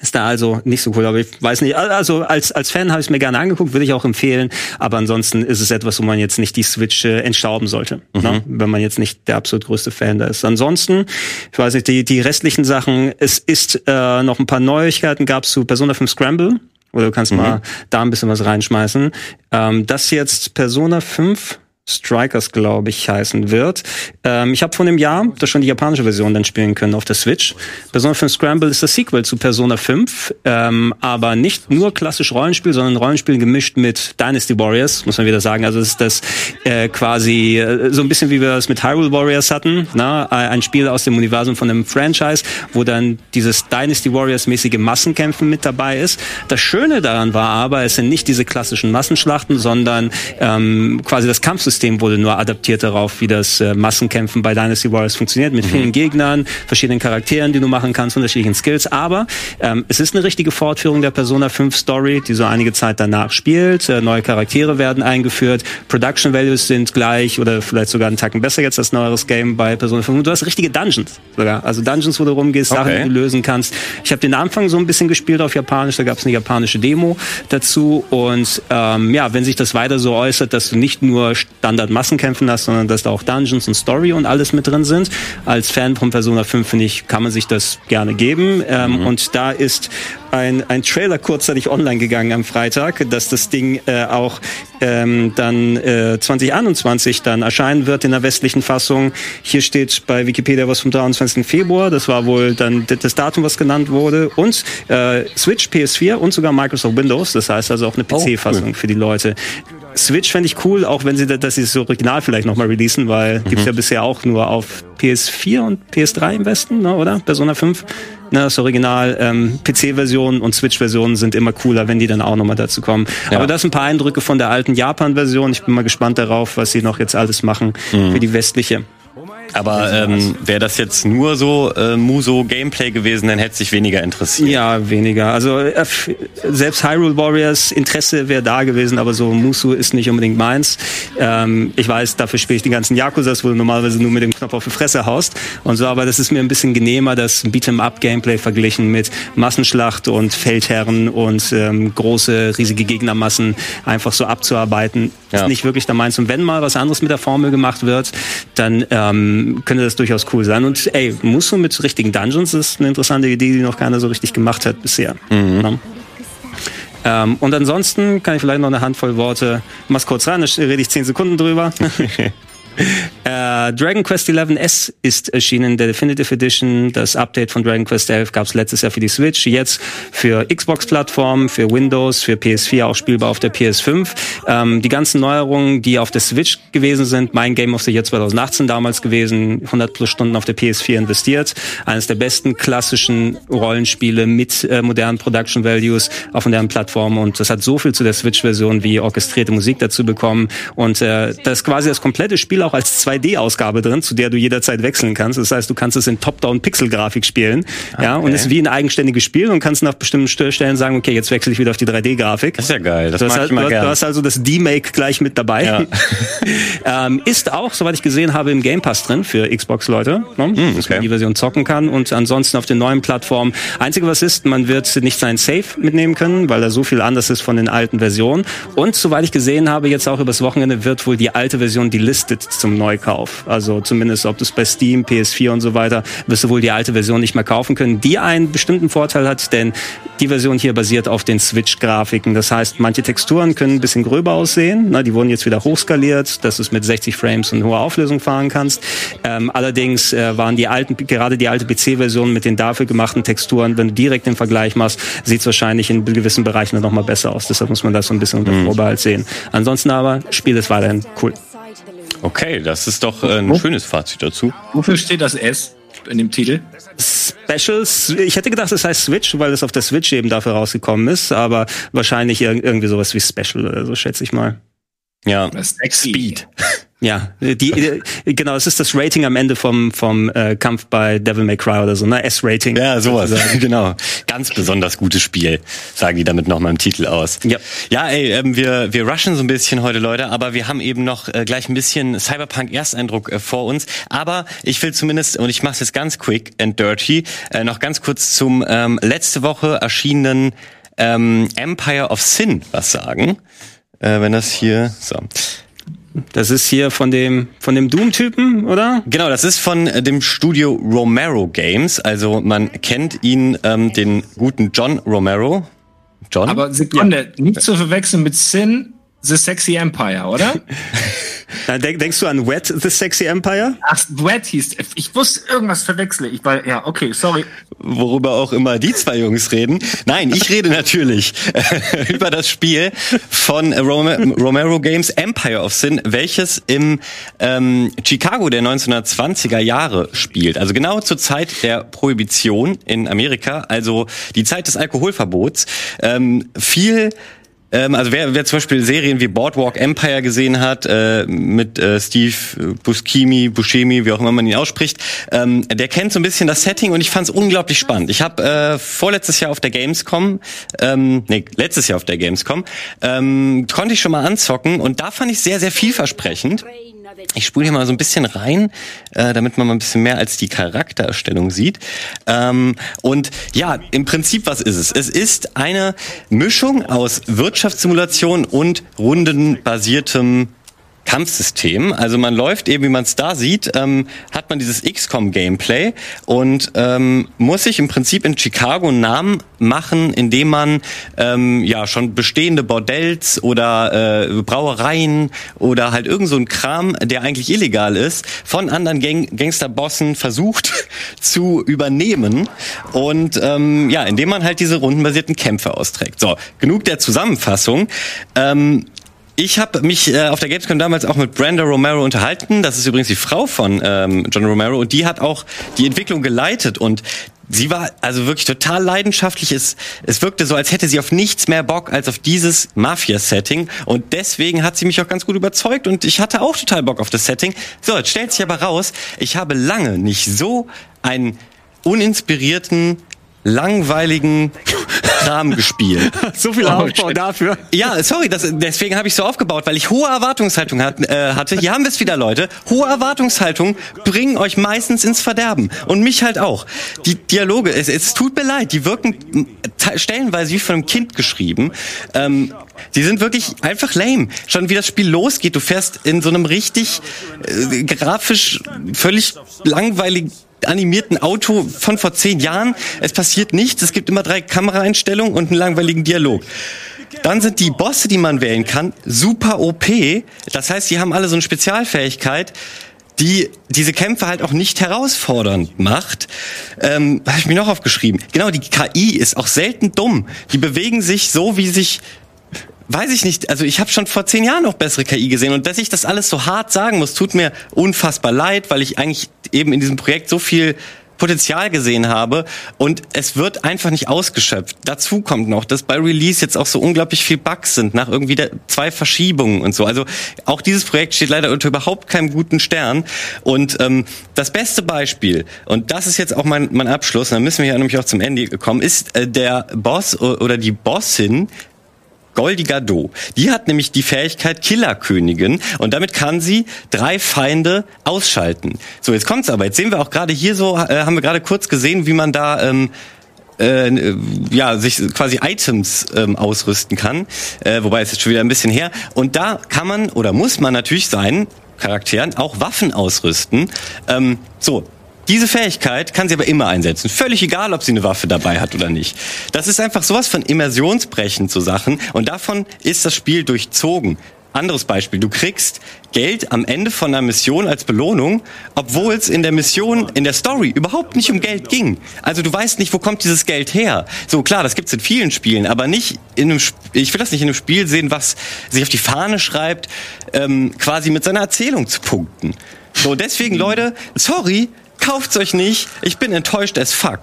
Ist da also nicht so cool, aber ich weiß nicht. Also als, als Fan habe ich es mir gerne angeguckt, würde ich auch empfehlen. Aber ansonsten ist es etwas, wo man jetzt nicht die Switch äh, entstauben sollte, mhm. ne? wenn man jetzt nicht der absolut größte Fan da ist. Ansonsten, ich weiß nicht, die, die restlichen Sachen, es ist äh, noch ein paar Neuigkeiten gab es zu Persona 5 Scramble. Oder du kannst mhm. mal da ein bisschen was reinschmeißen. Ähm, das jetzt Persona 5 Strikers, glaube ich, heißen wird. Ähm, ich habe vor einem Jahr das schon die japanische Version dann spielen können auf der Switch. Persona 5 Scramble ist das Sequel zu Persona 5, ähm, aber nicht nur klassisch Rollenspiel, sondern Rollenspiel gemischt mit Dynasty Warriors, muss man wieder sagen. Also es ist das äh, quasi äh, so ein bisschen wie wir es mit Hyrule Warriors hatten, na? Äh, ein Spiel aus dem Universum von einem Franchise, wo dann dieses Dynasty Warriors mäßige Massenkämpfen mit dabei ist. Das Schöne daran war aber, es sind nicht diese klassischen Massenschlachten, sondern ähm, quasi das Kampfsystem System wurde nur adaptiert darauf, wie das äh, Massenkämpfen bei Dynasty Warriors funktioniert, mit mhm. vielen Gegnern, verschiedenen Charakteren, die du machen kannst, unterschiedlichen Skills. Aber ähm, es ist eine richtige Fortführung der Persona 5 Story, die so einige Zeit danach spielt. Äh, neue Charaktere werden eingeführt, Production Values sind gleich oder vielleicht sogar einen Tacken besser jetzt als neueres Game bei Persona 5. Und du hast richtige Dungeons sogar. Also Dungeons, wo du rumgehst, okay. Sachen, die du lösen kannst. Ich habe den Anfang so ein bisschen gespielt auf Japanisch, da gab es eine japanische Demo dazu. Und ähm, ja, wenn sich das weiter so äußert, dass du nicht nur Standard-Massenkämpfen hast, sondern dass da auch Dungeons und Story und alles mit drin sind. Als Fan von Persona 5 finde ich, kann man sich das gerne geben. Ähm, mhm. Und da ist ein, ein Trailer kurzzeitig online gegangen am Freitag, dass das Ding äh, auch ähm, dann äh, 2021 dann erscheinen wird in der westlichen Fassung. Hier steht bei Wikipedia was vom 23. Februar. Das war wohl dann das Datum, was genannt wurde. Und äh, Switch, PS4 und sogar Microsoft Windows. Das heißt also auch eine PC-Fassung oh, cool. für die Leute. Switch fände ich cool, auch wenn sie dass sie das Original vielleicht nochmal releasen, weil mhm. gibt's ja bisher auch nur auf PS4 und PS3 im Westen, ne, oder? Persona 5. Ne, das Original, ähm, PC-Version und Switch-Versionen sind immer cooler, wenn die dann auch nochmal dazu kommen. Ja. Aber das sind ein paar Eindrücke von der alten Japan-Version. Ich bin mal gespannt darauf, was sie noch jetzt alles machen mhm. für die westliche. Aber ähm, wäre das jetzt nur so äh, Muso Gameplay gewesen, dann hätte sich weniger interessiert. Ja, weniger. Also äh, selbst Hyrule Warriors Interesse wäre da gewesen, aber so Muso ist nicht unbedingt meins. Ähm, ich weiß, dafür spiele ich die ganzen Yakuzas, wo du normalerweise nur mit dem Knopf auf die Fresse haust und so, aber das ist mir ein bisschen genehmer, das Beat'em Up Gameplay verglichen mit Massenschlacht und Feldherren und ähm, große riesige Gegnermassen einfach so abzuarbeiten. Ja. Ist nicht wirklich da meins. Und wenn mal was anderes mit der Formel gemacht wird, dann ähm, könnte das durchaus cool sein. Und ey, Musso mit richtigen Dungeons ist eine interessante Idee, die noch keiner so richtig gemacht hat bisher. Mhm. Ja. Ähm, und ansonsten kann ich vielleicht noch eine Handvoll Worte, mach's kurz rein, da rede ich zehn Sekunden drüber. äh, Dragon Quest XI S ist erschienen, der Definitive Edition. Das Update von Dragon Quest 11 gab es letztes Jahr für die Switch, jetzt für Xbox-Plattformen, für Windows, für PS4 auch spielbar auf der PS5. Ähm, die ganzen Neuerungen, die auf der Switch gewesen sind, mein Game of the Year 2018 damals gewesen, 100 plus Stunden auf der PS4 investiert. Eines der besten klassischen Rollenspiele mit äh, modernen Production Values auf modernen Plattformen und das hat so viel zu der Switch-Version wie orchestrierte Musik dazu bekommen und äh, das quasi das komplette Spiel auch als 2D-Ausgabe drin, zu der du jederzeit wechseln kannst. Das heißt, du kannst es in Top-Down-Pixel-Grafik spielen, okay. ja, und es ist wie ein eigenständiges Spiel und kannst nach bestimmten Stellen sagen, okay, jetzt wechsle ich wieder auf die 3D-Grafik. Das ist ja geil, das du mag hast, ich mal du, gern. du hast also das D-Make gleich mit dabei. Ja. ähm, ist auch, soweit ich gesehen habe, im Game Pass drin für Xbox-Leute, ne? mm, okay. dass man die Version zocken kann und ansonsten auf den neuen Plattformen. Einzige, was ist, man wird nicht sein Safe mitnehmen können, weil da so viel anders ist von den alten Versionen. Und soweit ich gesehen habe, jetzt auch übers Wochenende wird wohl die alte Version delistet zum Neukauf. Also zumindest, ob du es bei Steam, PS4 und so weiter, wirst du wohl die alte Version nicht mehr kaufen können, die einen bestimmten Vorteil hat, denn die Version hier basiert auf den Switch-Grafiken. Das heißt, manche Texturen können ein bisschen gröber aussehen. Na, die wurden jetzt wieder hochskaliert, dass du es mit 60 Frames und hoher Auflösung fahren kannst. Ähm, allerdings äh, waren die alten, gerade die alte PC-Version mit den dafür gemachten Texturen, wenn du direkt den Vergleich machst, sieht es wahrscheinlich in gewissen Bereichen dann nochmal besser aus. Deshalb muss man das so ein bisschen unter mhm. Vorbehalt sehen. Ansonsten aber, Spiel ist weiterhin cool. Okay, das ist doch äh, ein schönes Fazit dazu. Wofür steht das S in dem Titel? Specials. Ich hätte gedacht, es heißt Switch, weil es auf der Switch eben dafür rausgekommen ist, aber wahrscheinlich irgendwie sowas wie Special oder so, schätze ich mal. Ja, Speed. Ja, die, genau, es ist das Rating am Ende vom, vom äh, Kampf bei Devil May Cry oder so, ne? S-Rating. Ja, sowas, genau. Ganz besonders gutes Spiel, sagen die damit nochmal im Titel aus. Ja, ja ey, ähm, wir, wir rushen so ein bisschen heute, Leute, aber wir haben eben noch äh, gleich ein bisschen Cyberpunk-Ersteindruck äh, vor uns. Aber ich will zumindest, und ich mache es jetzt ganz quick and dirty, äh, noch ganz kurz zum ähm, letzte Woche erschienenen ähm, Empire of Sin was sagen. Äh, wenn das hier, so. Das ist hier von dem von dem Doom-Typen, oder? Genau, das ist von äh, dem Studio Romero Games. Also man kennt ihn, ähm, den guten John Romero. John? Aber Sekunde, ja. nicht zu verwechseln mit Sin, The Sexy Empire, oder? Denk, denkst du an Wet, The Sexy Empire? Ach, Wet hieß. Ich wusste irgendwas verwechsle. Ich war, ja, okay, sorry. Worüber auch immer die zwei Jungs reden. Nein, ich rede natürlich über das Spiel von Rom Romero Games Empire of Sin, welches im ähm, Chicago der 1920er Jahre spielt. Also genau zur Zeit der Prohibition in Amerika, also die Zeit des Alkoholverbots. Ähm, viel ähm, also wer, wer zum Beispiel Serien wie Boardwalk Empire gesehen hat, äh, mit äh, Steve Buscemi, Buscemi, wie auch immer man ihn ausspricht, ähm, der kennt so ein bisschen das Setting und ich fand es unglaublich spannend. Ich habe äh, vorletztes Jahr auf der Gamescom, ähm, nee, letztes Jahr auf der Gamescom, ähm, konnte ich schon mal anzocken und da fand ich sehr, sehr vielversprechend. Ich spule hier mal so ein bisschen rein, äh, damit man mal ein bisschen mehr als die Charaktererstellung sieht. Ähm, und ja, im Prinzip, was ist es? Es ist eine Mischung aus Wirtschaftssimulation und rundenbasiertem Kampfsystem. Also man läuft eben, wie man es da sieht, ähm, hat man dieses XCOM-Gameplay und ähm, muss sich im Prinzip in Chicago einen Namen machen, indem man ähm, ja schon bestehende Bordells oder äh, Brauereien oder halt irgend so ein Kram, der eigentlich illegal ist, von anderen Gang Gangsterbossen versucht zu übernehmen und ähm, ja, indem man halt diese rundenbasierten Kämpfe austrägt. So, genug der Zusammenfassung. Ähm, ich habe mich äh, auf der Gamescom damals auch mit Brenda Romero unterhalten. Das ist übrigens die Frau von ähm, John Romero und die hat auch die Entwicklung geleitet und sie war also wirklich total leidenschaftlich. Es, es wirkte so, als hätte sie auf nichts mehr Bock als auf dieses Mafia-Setting und deswegen hat sie mich auch ganz gut überzeugt und ich hatte auch total Bock auf das Setting. So, jetzt stellt sich aber raus, ich habe lange nicht so einen uninspirierten langweiligen Kram gespielt. so viel Aufbau oh, dafür. Ja, sorry, das, deswegen habe ich so aufgebaut, weil ich hohe Erwartungshaltung hat, äh, hatte. Hier haben wir es wieder, Leute. Hohe Erwartungshaltung bringen euch meistens ins Verderben. Und mich halt auch. Die Dialoge, es, es tut mir leid, die wirken stellenweise wie von einem Kind geschrieben. Ähm, die sind wirklich einfach lame. Schon wie das Spiel losgeht, du fährst in so einem richtig äh, grafisch völlig langweiligen animierten Auto von vor zehn Jahren. Es passiert nichts. Es gibt immer drei Kameraeinstellungen und einen langweiligen Dialog. dann sind die Bosse, die man wählen kann, super OP. Das heißt, die haben alle so eine Spezialfähigkeit, die diese Kämpfe halt auch nicht herausfordernd macht. Ähm, Habe ich mir noch aufgeschrieben. Genau, die KI ist auch selten dumm. Die bewegen sich so, wie sich weiß ich nicht, also ich habe schon vor zehn Jahren noch bessere KI gesehen und dass ich das alles so hart sagen muss, tut mir unfassbar leid, weil ich eigentlich eben in diesem Projekt so viel Potenzial gesehen habe und es wird einfach nicht ausgeschöpft. Dazu kommt noch, dass bei Release jetzt auch so unglaublich viel Bugs sind nach irgendwie zwei Verschiebungen und so. Also auch dieses Projekt steht leider unter überhaupt keinem guten Stern und ähm, das beste Beispiel und das ist jetzt auch mein, mein Abschluss, und dann müssen wir ja nämlich auch zum Ende kommen, ist äh, der Boss oder die Bossin Goldi Gadot. Die hat nämlich die Fähigkeit Killerkönigin und damit kann sie drei Feinde ausschalten. So, jetzt kommt's aber. Jetzt sehen wir auch gerade hier so, äh, haben wir gerade kurz gesehen, wie man da ähm, äh, ja, sich quasi Items ähm, ausrüsten kann. Äh, wobei es ist schon wieder ein bisschen her. Und da kann man oder muss man natürlich seinen Charakteren auch Waffen ausrüsten. Ähm, so, diese Fähigkeit kann sie aber immer einsetzen. Völlig egal, ob sie eine Waffe dabei hat oder nicht. Das ist einfach sowas von Immersionsbrechen zu Sachen und davon ist das Spiel durchzogen. Anderes Beispiel, du kriegst Geld am Ende von einer Mission als Belohnung, obwohl es in der Mission, in der Story überhaupt nicht um Geld ging. Also du weißt nicht, wo kommt dieses Geld her. So klar, das gibt's in vielen Spielen, aber nicht in einem, ich will das nicht in einem Spiel sehen, was sich auf die Fahne schreibt, ähm, quasi mit seiner Erzählung zu punkten. So, deswegen, Leute, sorry, Kauft's euch nicht. Ich bin enttäuscht as fuck.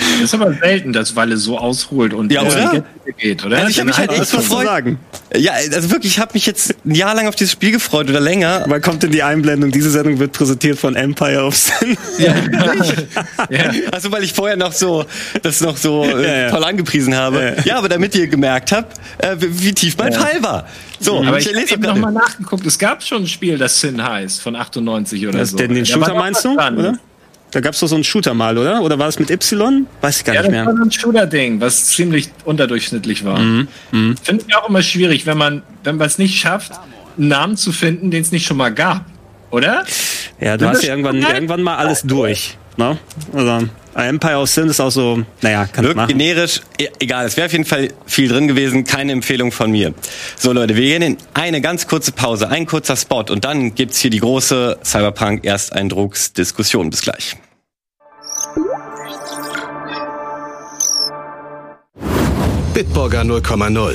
Das ist aber selten, dass Walle so ausholt und ja, oder? geht, oder? Also ich habe mich halt echt gefreut. Sagen. Ja, also wirklich, ich habe mich jetzt ein Jahr lang auf dieses Spiel gefreut oder länger. Wann kommt denn die Einblendung? Diese Sendung wird präsentiert von Empire of Sin. Ja. ja. Also weil ich vorher noch so das noch so äh, ja, ja. toll angepriesen habe. Ja. aber damit ihr gemerkt habt, äh, wie, wie, tief mein Fall war. So, aber ich, ich habe nochmal nachgeguckt. Es gab schon ein Spiel, das Sin heißt, von 98 oder das so. Denn den Shooter meinst du, oder? Da gab es doch so einen Shooter mal, oder? Oder war es mit Y? Weiß ich gar ja, nicht mehr. Ja, das war so ein Shooter-Ding, was ziemlich unterdurchschnittlich war. Mhm. Mhm. Finde ich auch immer schwierig, wenn man, wenn man es nicht schafft, einen Namen zu finden, den es nicht schon mal gab. Oder? Ja, du Sind hast ja irgendwann, irgendwann mal alles durch. Ne? Also, Empire of Sin ist auch so, naja, kann Wirkt machen. generisch, e, egal, es wäre auf jeden Fall viel drin gewesen, keine Empfehlung von mir. So Leute, wir gehen in eine ganz kurze Pause, ein kurzer Spot und dann gibt's hier die große Cyberpunk-Ersteindrucksdiskussion. Bis gleich. Bitburger 0,0.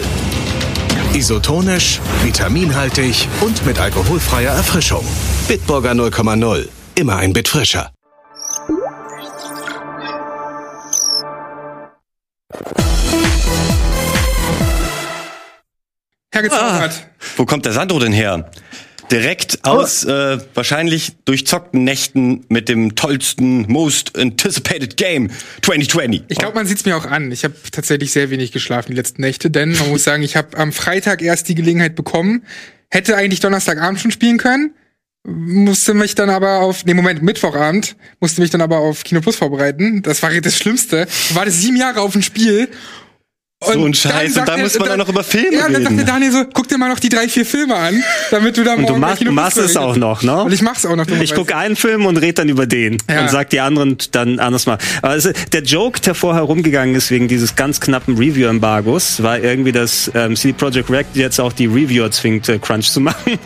Isotonisch, vitaminhaltig und mit alkoholfreier Erfrischung. Bitburger 0,0. Immer ein Bit frischer. Hergezaubert. Ah, wo kommt der Sandro denn her? Direkt oh. aus äh, wahrscheinlich durchzockten Nächten mit dem tollsten, most anticipated Game 2020. Ich glaube, man sieht es mir auch an. Ich habe tatsächlich sehr wenig geschlafen die letzten Nächte, denn man muss sagen, ich habe am Freitag erst die Gelegenheit bekommen, hätte eigentlich Donnerstagabend schon spielen können, musste mich dann aber auf, nee, Moment, Mittwochabend, musste mich dann aber auf Kino Plus vorbereiten. Das war das Schlimmste. Ich war das sieben Jahre auf ein Spiel so ein Scheiß. Und da muss man dann noch über Filme reden. Ja, dann sagte Daniel so, guck dir mal noch die drei, vier Filme an, damit du da Und du machst, du machst es auch noch, ne? Und ich mach's auch noch. Ich gucke einen Film und rede dann über den. Ja. Und sag die anderen dann anders mal. Aber also, der Joke, der vorher rumgegangen ist wegen dieses ganz knappen Review-Embargos, war irgendwie, dass ähm, CD Projekt Red jetzt auch die Reviewer zwingt, äh, Crunch zu machen.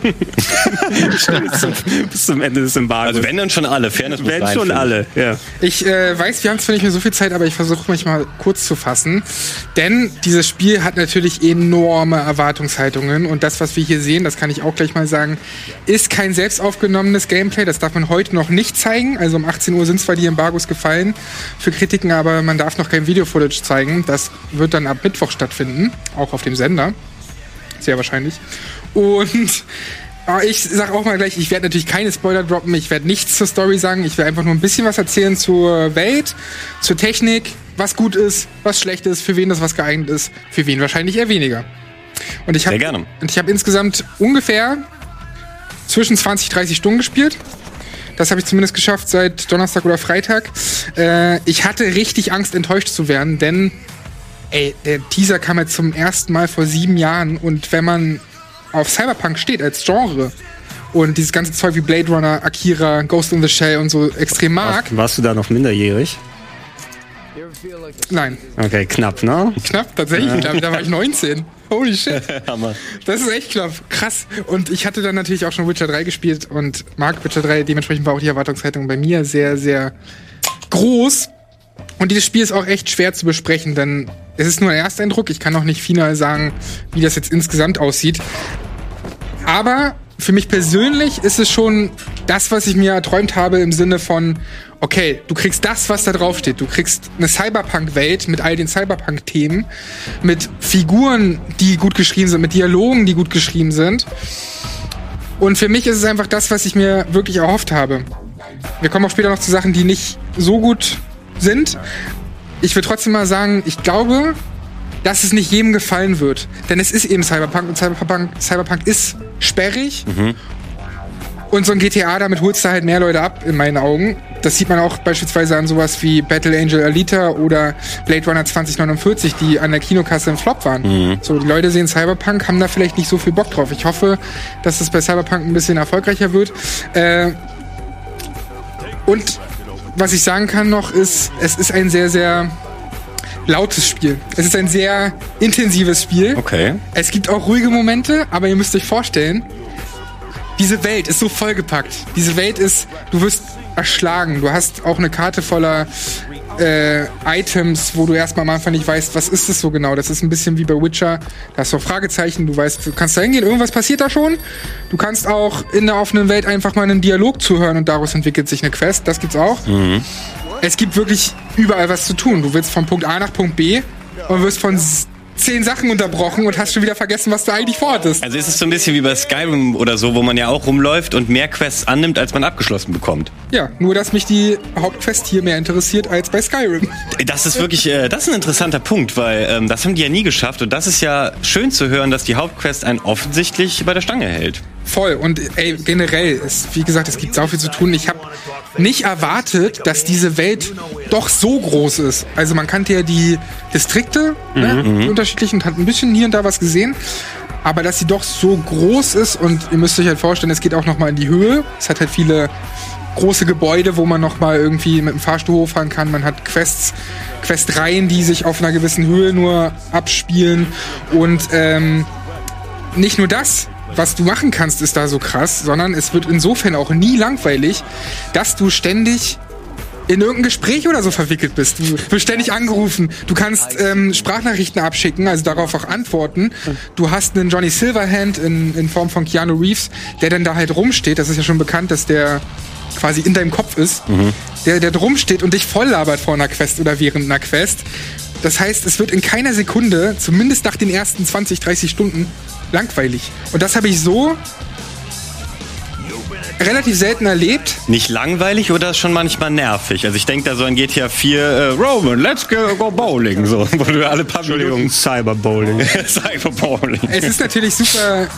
bis, zum, bis, zum, Ende des Embargos. Also wenn dann schon alle, Fairness Wenn schon alle, ja. Ich äh, weiß, wir haben zwar nicht mehr so viel Zeit, aber ich versuche mich mal kurz zu fassen. Denn dieses Spiel hat natürlich enorme Erwartungshaltungen und das, was wir hier sehen, das kann ich auch gleich mal sagen, ist kein selbst aufgenommenes Gameplay. Das darf man heute noch nicht zeigen. Also um 18 Uhr sind zwar die Embargos gefallen für Kritiken, aber man darf noch kein Video-Footage zeigen. Das wird dann ab Mittwoch stattfinden, auch auf dem Sender. Sehr wahrscheinlich. Und ich sag auch mal gleich, ich werde natürlich keine Spoiler droppen, ich werde nichts zur Story sagen, ich werde einfach nur ein bisschen was erzählen zur Welt, zur Technik, was gut ist, was schlecht ist, für wen das was geeignet ist, für wen wahrscheinlich eher weniger. Und ich habe habe insgesamt ungefähr zwischen 20 30 Stunden gespielt. Das habe ich zumindest geschafft seit Donnerstag oder Freitag. Äh, ich hatte richtig Angst, enttäuscht zu werden, denn ey, der Teaser kam jetzt zum ersten Mal vor sieben Jahren und wenn man auf Cyberpunk steht als Genre und dieses ganze Zeug wie Blade Runner, Akira, Ghost in the Shell und so extrem mag. Warst du da noch minderjährig? Nein. Okay, knapp, ne? Knapp, tatsächlich. Ja. Da, da war ich 19. Holy shit. Hammer. Das ist echt knapp. Krass. Und ich hatte dann natürlich auch schon Witcher 3 gespielt und mag Witcher 3. Dementsprechend war auch die Erwartungshaltung bei mir sehr, sehr groß. Und dieses Spiel ist auch echt schwer zu besprechen, denn es ist nur ein Ersteindruck. Ich kann noch nicht final sagen, wie das jetzt insgesamt aussieht. Aber für mich persönlich ist es schon das, was ich mir erträumt habe im Sinne von, okay, du kriegst das, was da drauf steht. Du kriegst eine Cyberpunk-Welt mit all den Cyberpunk-Themen, mit Figuren, die gut geschrieben sind, mit Dialogen, die gut geschrieben sind. Und für mich ist es einfach das, was ich mir wirklich erhofft habe. Wir kommen auch später noch zu Sachen, die nicht so gut sind. Ich will trotzdem mal sagen, ich glaube, dass es nicht jedem gefallen wird. Denn es ist eben Cyberpunk und Cyberpunk, Cyberpunk ist sperrig. Mhm. Und so ein GTA, damit holst du halt mehr Leute ab, in meinen Augen. Das sieht man auch beispielsweise an sowas wie Battle Angel Alita oder Blade Runner 2049, die an der Kinokasse im Flop waren. Mhm. So, die Leute sehen Cyberpunk, haben da vielleicht nicht so viel Bock drauf. Ich hoffe, dass es bei Cyberpunk ein bisschen erfolgreicher wird. Äh, und was ich sagen kann noch ist, es ist ein sehr, sehr lautes Spiel. Es ist ein sehr intensives Spiel. Okay. Es gibt auch ruhige Momente, aber ihr müsst euch vorstellen, diese Welt ist so vollgepackt. Diese Welt ist, du wirst erschlagen. Du hast auch eine Karte voller äh, Items, wo du erstmal am Anfang nicht weißt, was ist das so genau. Das ist ein bisschen wie bei Witcher. Da hast du auch Fragezeichen, du weißt, du kannst da hingehen, irgendwas passiert da schon. Du kannst auch in der offenen Welt einfach mal einen Dialog zuhören und daraus entwickelt sich eine Quest. Das gibt's auch. Mhm. Es gibt wirklich überall was zu tun. Du willst von Punkt A nach Punkt B und wirst von zehn Sachen unterbrochen und hast schon wieder vergessen, was du eigentlich vorhattest. Also ist es so ein bisschen wie bei Skyrim oder so, wo man ja auch rumläuft und mehr Quests annimmt, als man abgeschlossen bekommt. Ja, nur dass mich die Hauptquest hier mehr interessiert als bei Skyrim. Das ist wirklich, äh, das ist ein interessanter Punkt, weil ähm, das haben die ja nie geschafft und das ist ja schön zu hören, dass die Hauptquest einen offensichtlich bei der Stange hält. Voll und ey, generell ist, wie gesagt, es gibt sau viel zu tun. Ich habe nicht erwartet, dass diese Welt doch so groß ist. Also man kannte ja die Distrikte, ne, mhm. ne, die unterschiedlichen, und hat ein bisschen hier und da was gesehen. Aber dass sie doch so groß ist und ihr müsst euch halt vorstellen, es geht auch noch mal in die Höhe. Es hat halt viele große Gebäude, wo man noch mal irgendwie mit dem Fahrstuhl hochfahren kann. Man hat Quests, Questreihen, die sich auf einer gewissen Höhe nur abspielen und ähm, nicht nur das, was du machen kannst, ist da so krass, sondern es wird insofern auch nie langweilig, dass du ständig in irgendein Gespräch oder so verwickelt bist. Du wirst ständig angerufen. Du kannst ähm, Sprachnachrichten abschicken, also darauf auch antworten. Du hast einen Johnny Silverhand in, in Form von Keanu Reeves, der dann da halt rumsteht. Das ist ja schon bekannt, dass der quasi in deinem Kopf ist. Mhm. Der, der drum steht und dich voll labert vor einer Quest oder während einer Quest. Das heißt, es wird in keiner Sekunde, zumindest nach den ersten 20, 30 Stunden, langweilig. Und das habe ich so relativ selten erlebt. Nicht langweilig oder schon manchmal nervig? Also ich denke da so an GTA 4, äh, Roman, let's go, go bowling, so, wo du alle paar Minuten Cyberbowling. Cyberbowling. Es ist natürlich super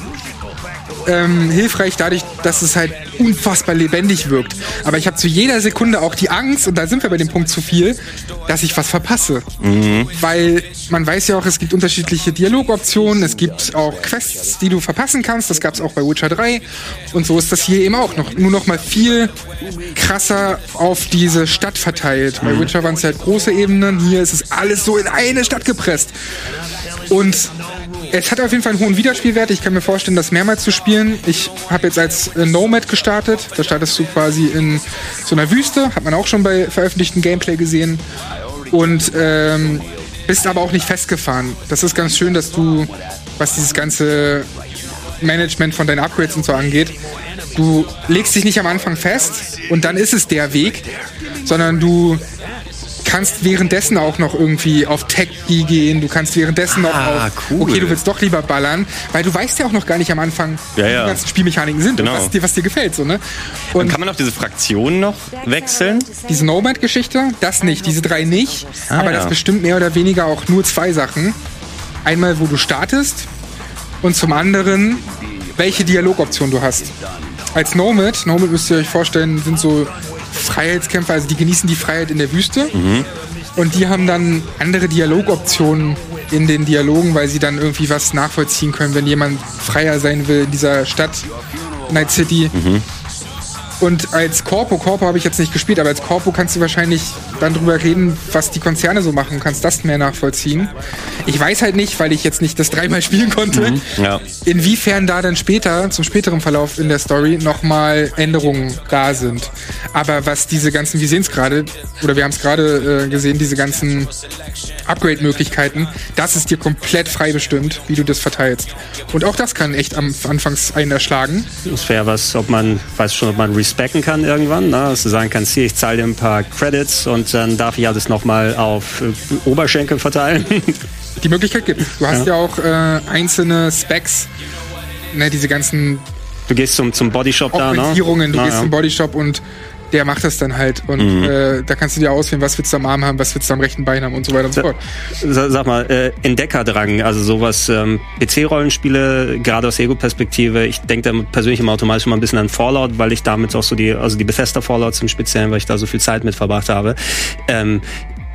ähm, hilfreich dadurch, dass es halt unfassbar lebendig wirkt. Aber ich habe zu jeder Sekunde auch die Angst, und da sind wir bei dem Punkt zu viel, dass ich was verpasse. Mhm. Weil man weiß ja auch, es gibt unterschiedliche Dialogoptionen, es gibt auch Quests, die du verpassen kannst. Das gab es auch bei Witcher 3. Und so ist das hier eben auch noch. Nur noch mal viel krasser auf diese Stadt verteilt. Mhm. Bei Witcher waren es halt große Ebenen, hier ist es alles so in eine Stadt gepresst. Und es hat auf jeden Fall einen hohen Wiederspielwert. Ich kann mir vorstellen, das mehrmals zu spielen. Ich habe jetzt als äh, Nomad gestartet. Da startest du quasi in so einer Wüste. Hat man auch schon bei veröffentlichten Gameplay gesehen. Und ähm, bist aber auch nicht festgefahren. Das ist ganz schön, dass du, was dieses ganze Management von deinen Upgrades und so angeht, du legst dich nicht am Anfang fest und dann ist es der Weg, sondern du kannst währenddessen auch noch irgendwie auf Tech gehen, du kannst währenddessen noch ah, auf, cool. okay, du willst doch lieber ballern, weil du weißt ja auch noch gar nicht am Anfang, ja, ja. wie die ganzen Spielmechaniken sind genau. und was dir, was dir gefällt. So, ne? und, und kann man auch diese Fraktionen noch wechseln? Diese Nomad-Geschichte, das nicht, diese drei nicht, ah, aber ja. das bestimmt mehr oder weniger auch nur zwei Sachen. Einmal, wo du startest und zum anderen, welche Dialogoption du hast. Als Nomad, Nomad müsst ihr euch vorstellen, sind so Freiheitskämpfer, also die genießen die Freiheit in der Wüste. Mhm. Und die haben dann andere Dialogoptionen in den Dialogen, weil sie dann irgendwie was nachvollziehen können, wenn jemand freier sein will in dieser Stadt, Night City. Mhm. Und als Corpo, Corpo habe ich jetzt nicht gespielt, aber als Corpo kannst du wahrscheinlich dann drüber reden, was die Konzerne so machen, kannst das mehr nachvollziehen. Ich weiß halt nicht, weil ich jetzt nicht das dreimal spielen konnte, mhm, ja. inwiefern da dann später, zum späteren Verlauf in der Story, nochmal Änderungen da sind. Aber was diese ganzen, wir sehen es gerade, oder wir haben es gerade äh, gesehen, diese ganzen Upgrade-Möglichkeiten, das ist dir komplett frei bestimmt, wie du das verteilst. Und auch das kann echt am Anfangs einen erschlagen. Das wäre was, ob man, weiß schon, ob man respecken kann irgendwann, ne? dass du sagen kannst, hier, ich zahle dir ein paar Credits und dann darf ich alles nochmal auf äh, Oberschenkel verteilen. Die Möglichkeit gibt Du hast ja, ja auch äh, einzelne Specs, ne, diese ganzen Du gehst zum, zum Bodyshop da, ne? Du Na, gehst ja. zum Bodyshop und der macht das dann halt. Und mhm. äh, da kannst du dir auswählen, was willst du am Arm haben, was willst du am rechten Bein haben und so weiter und so fort. Sag mal, äh, Entdeckerdrang, also sowas, ähm, PC-Rollenspiele, gerade aus Ego-Perspektive, ich denke da persönlich immer automatisch mal ein bisschen an Fallout, weil ich damit auch so die, also die Bethesda Fallouts im Speziellen, weil ich da so viel Zeit mit verbracht habe. Ähm,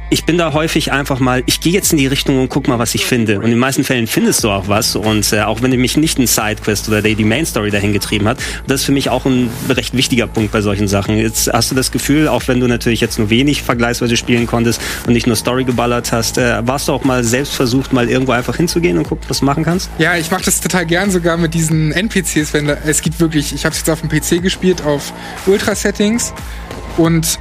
ich bin da häufig einfach mal, ich gehe jetzt in die Richtung und guck mal, was ich finde. Und in den meisten Fällen findest du auch was. Und äh, auch wenn mich nicht ein Sidequest oder die Main Story dahin getrieben hat, das ist für mich auch ein recht wichtiger Punkt bei solchen Sachen. Jetzt hast du das Gefühl, auch wenn du natürlich jetzt nur wenig vergleichsweise spielen konntest und nicht nur Story geballert hast, äh, warst du auch mal selbst versucht, mal irgendwo einfach hinzugehen und gucken, was du machen kannst? Ja, ich mache das total gern sogar mit diesen NPCs, wenn da, es gibt wirklich, ich habe es jetzt auf dem PC gespielt auf Ultra Settings und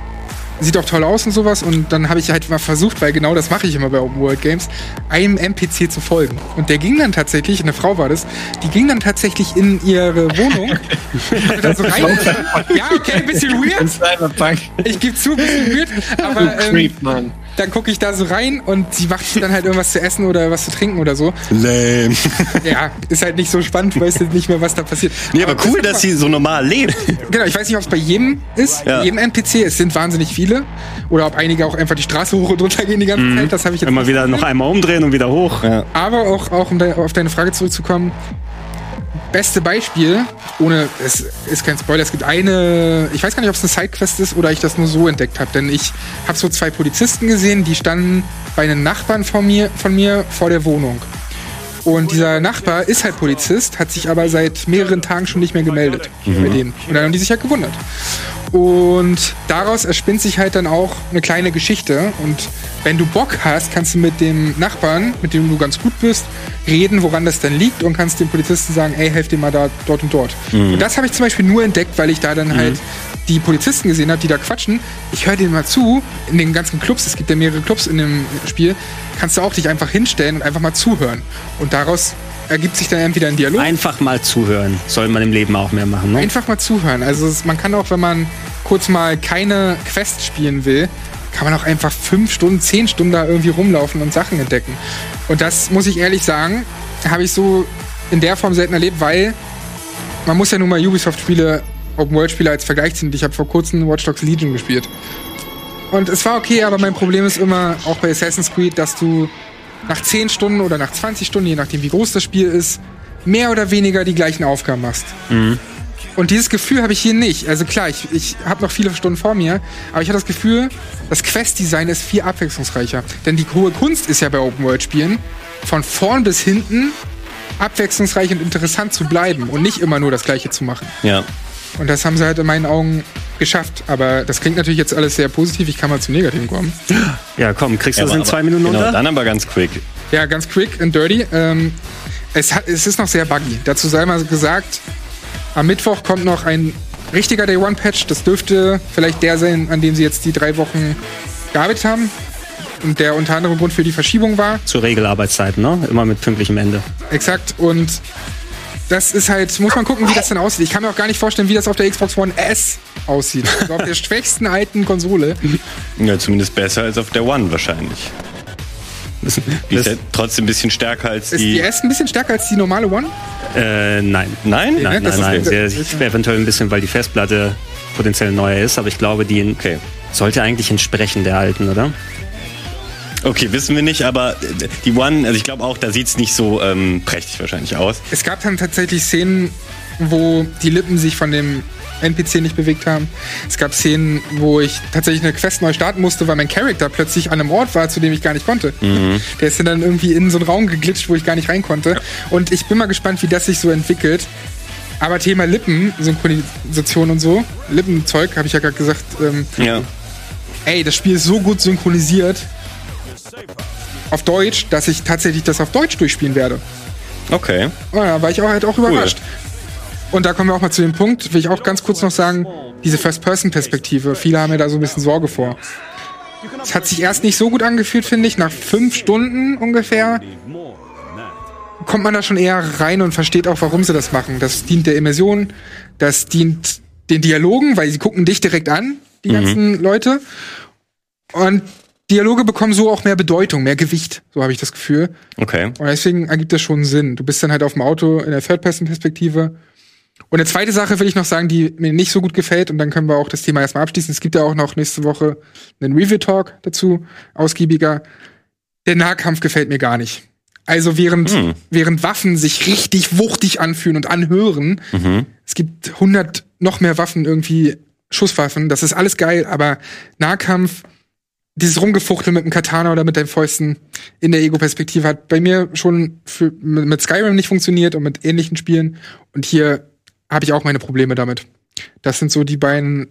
sieht auch toll aus und sowas. Und dann habe ich halt mal versucht, weil genau das mache ich immer bei Open World Games, einem NPC zu folgen. Und der ging dann tatsächlich, eine Frau war das, die ging dann tatsächlich in ihre Wohnung. so rein. ja, okay, ein bisschen weird. Ich gebe zu, ein bisschen weird. Aber ähm, dann gucke ich da so rein und sie macht dann halt irgendwas zu essen oder was zu trinken oder so. Lame. Ja, ist halt nicht so spannend, weißt du nicht mehr, was da passiert. Nee, aber, aber cool, dass sie so normal lebt. Genau, ich weiß nicht, ob es bei jedem ist, ja. jedem NPC. Es sind wahnsinnig viele. Oder ob einige auch einfach die Straße hoch und runter gehen die ganze mhm. Zeit. Das habe ich jetzt Immer wieder noch einmal umdrehen und wieder hoch. Ja. Aber auch, auch um auf deine Frage zurückzukommen, beste Beispiel, ohne, es ist kein Spoiler, es gibt eine, ich weiß gar nicht, ob es eine Sidequest ist oder ich das nur so entdeckt habe, denn ich habe so zwei Polizisten gesehen, die standen bei einem Nachbarn von mir, von mir vor der Wohnung. Und dieser Nachbar ist halt Polizist, hat sich aber seit mehreren Tagen schon nicht mehr gemeldet mhm. bei denen. Und dann haben die sich halt gewundert. Und daraus erspinnt sich halt dann auch eine kleine Geschichte. Und wenn du Bock hast, kannst du mit dem Nachbarn, mit dem du ganz gut bist, reden, woran das denn liegt und kannst dem Polizisten sagen, ey, helf dir mal da, dort und dort. Mhm. Und das habe ich zum Beispiel nur entdeckt, weil ich da dann mhm. halt die Polizisten gesehen habe, die da quatschen. Ich höre denen mal zu, in den ganzen Clubs, es gibt ja mehrere Clubs in dem Spiel, kannst du auch dich einfach hinstellen und einfach mal zuhören. Und daraus ergibt sich dann entweder ein Dialog. Einfach mal zuhören. Soll man im Leben auch mehr machen, ne? Einfach mal zuhören. Also es, man kann auch, wenn man kurz mal keine Quest spielen will, kann man auch einfach fünf Stunden, zehn Stunden da irgendwie rumlaufen und Sachen entdecken. Und das muss ich ehrlich sagen, habe ich so in der Form selten erlebt, weil man muss ja nun mal Ubisoft-Spiele, Open-World-Spiele als Vergleich ziehen. Ich habe vor kurzem Watch Dogs Legion gespielt. Und es war okay, aber mein Problem ist immer, auch bei Assassin's Creed, dass du nach 10 Stunden oder nach 20 Stunden, je nachdem wie groß das Spiel ist, mehr oder weniger die gleichen Aufgaben machst. Mhm. Und dieses Gefühl habe ich hier nicht. Also klar, ich, ich habe noch viele Stunden vor mir, aber ich habe das Gefühl, das Quest-Design ist viel abwechslungsreicher. Denn die hohe Kunst ist ja bei Open-World-Spielen, von vorn bis hinten abwechslungsreich und interessant zu bleiben und nicht immer nur das Gleiche zu machen. Ja. Und das haben sie halt in meinen Augen geschafft. Aber das klingt natürlich jetzt alles sehr positiv. Ich kann mal zum Negativen kommen. Ja, komm, kriegst du ja, das in zwei Minuten genau, unter? Dann aber ganz quick. Ja, ganz quick and dirty. Ähm, es, hat, es ist noch sehr buggy. Dazu sei mal gesagt, am Mittwoch kommt noch ein richtiger Day One Patch. Das dürfte vielleicht der sein, an dem sie jetzt die drei Wochen gearbeitet haben. Und der unter anderem Grund für die Verschiebung war. Zur Regelarbeitszeit, ne? Immer mit pünktlichem Ende. Exakt. Und das ist halt, muss man gucken, wie das dann aussieht. Ich kann mir auch gar nicht vorstellen, wie das auf der Xbox One S aussieht. Also auf der schwächsten alten Konsole. Ja, zumindest besser als auf der One wahrscheinlich. Die ist ja trotzdem ein bisschen stärker als die. Ist die S ein bisschen stärker als die normale One? Äh, nein. Nein? Nein, nein, nein. Sehr, eventuell ein bisschen, weil die Festplatte potenziell neuer ist, aber ich glaube, die okay. sollte eigentlich entsprechen der alten, oder? Okay, wissen wir nicht, aber äh, die One, also ich glaube auch, da sieht es nicht so ähm, prächtig wahrscheinlich aus. Es gab dann tatsächlich Szenen, wo die Lippen sich von dem NPC nicht bewegt haben. Es gab Szenen, wo ich tatsächlich eine Quest neu starten musste, weil mein Charakter plötzlich an einem Ort war, zu dem ich gar nicht konnte. Mhm. Der ist dann irgendwie in so einen Raum geglitscht, wo ich gar nicht rein konnte. Ja. Und ich bin mal gespannt, wie das sich so entwickelt. Aber Thema Lippensynchronisation und so, Lippenzeug, habe ich ja gerade gesagt. Ähm, Ja. ey, das Spiel ist so gut synchronisiert auf Deutsch, dass ich tatsächlich das auf Deutsch durchspielen werde. Okay. Oh, da war ich auch halt auch überrascht. Und da kommen wir auch mal zu dem Punkt, will ich auch ganz kurz noch sagen, diese First-Person-Perspektive. Viele haben mir da so ein bisschen Sorge vor. Es hat sich erst nicht so gut angefühlt, finde ich. Nach fünf Stunden ungefähr kommt man da schon eher rein und versteht auch, warum sie das machen. Das dient der Immersion, das dient den Dialogen, weil sie gucken dich direkt an, die ganzen Leute. Und Dialoge bekommen so auch mehr Bedeutung, mehr Gewicht, so habe ich das Gefühl. Okay. Und deswegen ergibt das schon Sinn. Du bist dann halt auf dem Auto in der Third-Person-Perspektive. Und eine zweite Sache will ich noch sagen, die mir nicht so gut gefällt, und dann können wir auch das Thema erstmal abschließen. Es gibt ja auch noch nächste Woche einen Review-Talk dazu, ausgiebiger. Der Nahkampf gefällt mir gar nicht. Also während, während Waffen sich richtig wuchtig anfühlen und anhören, es gibt 100 noch mehr Waffen irgendwie, Schusswaffen, das ist alles geil, aber Nahkampf, dieses Rumgefuchtel mit dem Katana oder mit deinen Fäusten in der Ego-Perspektive hat bei mir schon für, mit Skyrim nicht funktioniert und mit ähnlichen Spielen. Und hier habe ich auch meine Probleme damit. Das sind so die beiden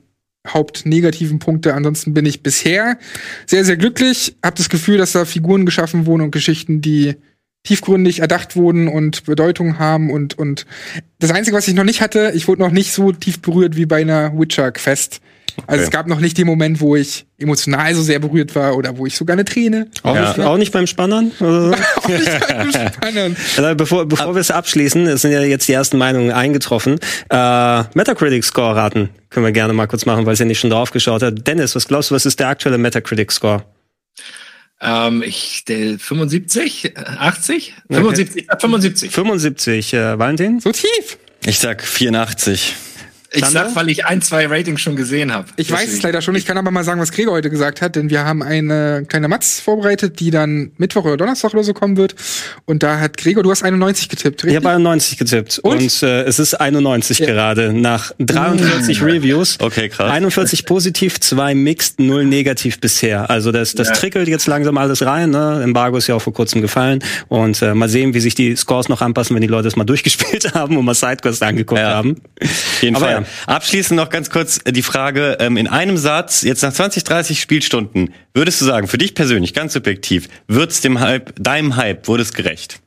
hauptnegativen Punkte. Ansonsten bin ich bisher sehr, sehr glücklich. Hab das Gefühl, dass da Figuren geschaffen wurden und Geschichten, die tiefgründig erdacht wurden und Bedeutung haben und, und das Einzige, was ich noch nicht hatte, ich wurde noch nicht so tief berührt wie bei einer Witcher-Quest. Also es gab noch nicht den Moment, wo ich emotional so sehr berührt war oder wo ich sogar eine Träne. Auch, Ja. nicht, auch nicht beim Spannern? Auch nicht beim Spannen. Also bevor bevor wir es abschließen, es sind ja jetzt die ersten Meinungen eingetroffen. Äh, Metacritic-Score raten können wir gerne mal kurz machen, weil es ja nicht schon drauf geschaut hat. Dennis, was glaubst du, was ist der aktuelle Metacritic-Score? Ähm, ich, der 75, äh, 80? 75, äh, 75. 75, äh, Valentin? So tief. Ich sag 84. Ich Sander? sag, weil ich ein, zwei Ratings schon gesehen habe. Ich weiß es leider schon. Ich kann aber mal sagen, was Gregor heute gesagt hat, denn wir haben eine kleine Matz vorbereitet, die dann Mittwoch oder Donnerstag oder so kommen wird. Und da hat Gregor, du hast 91 getippt, Ich richtig? habe 91 getippt Und? und, äh, es ist 91 Ja. gerade nach 43 Reviews. Okay, krass. 41 positiv, 2 mixed, 0 negativ bisher. Also das, das Ja. trickelt jetzt langsam alles rein. Ne? Embargo ist ja auch vor kurzem gefallen. Und äh, mal sehen, wie sich die Scores noch anpassen, wenn die Leute es mal durchgespielt haben und mal Sidequest angeguckt Ja. haben. Auf jeden Aber Fall. Abschließend noch ganz kurz die Frage, ähm, in einem Satz, jetzt nach 20, 30 Spielstunden, würdest du sagen, für dich persönlich, ganz subjektiv, wird's dem Hype, deinem Hype, wurde es gerecht?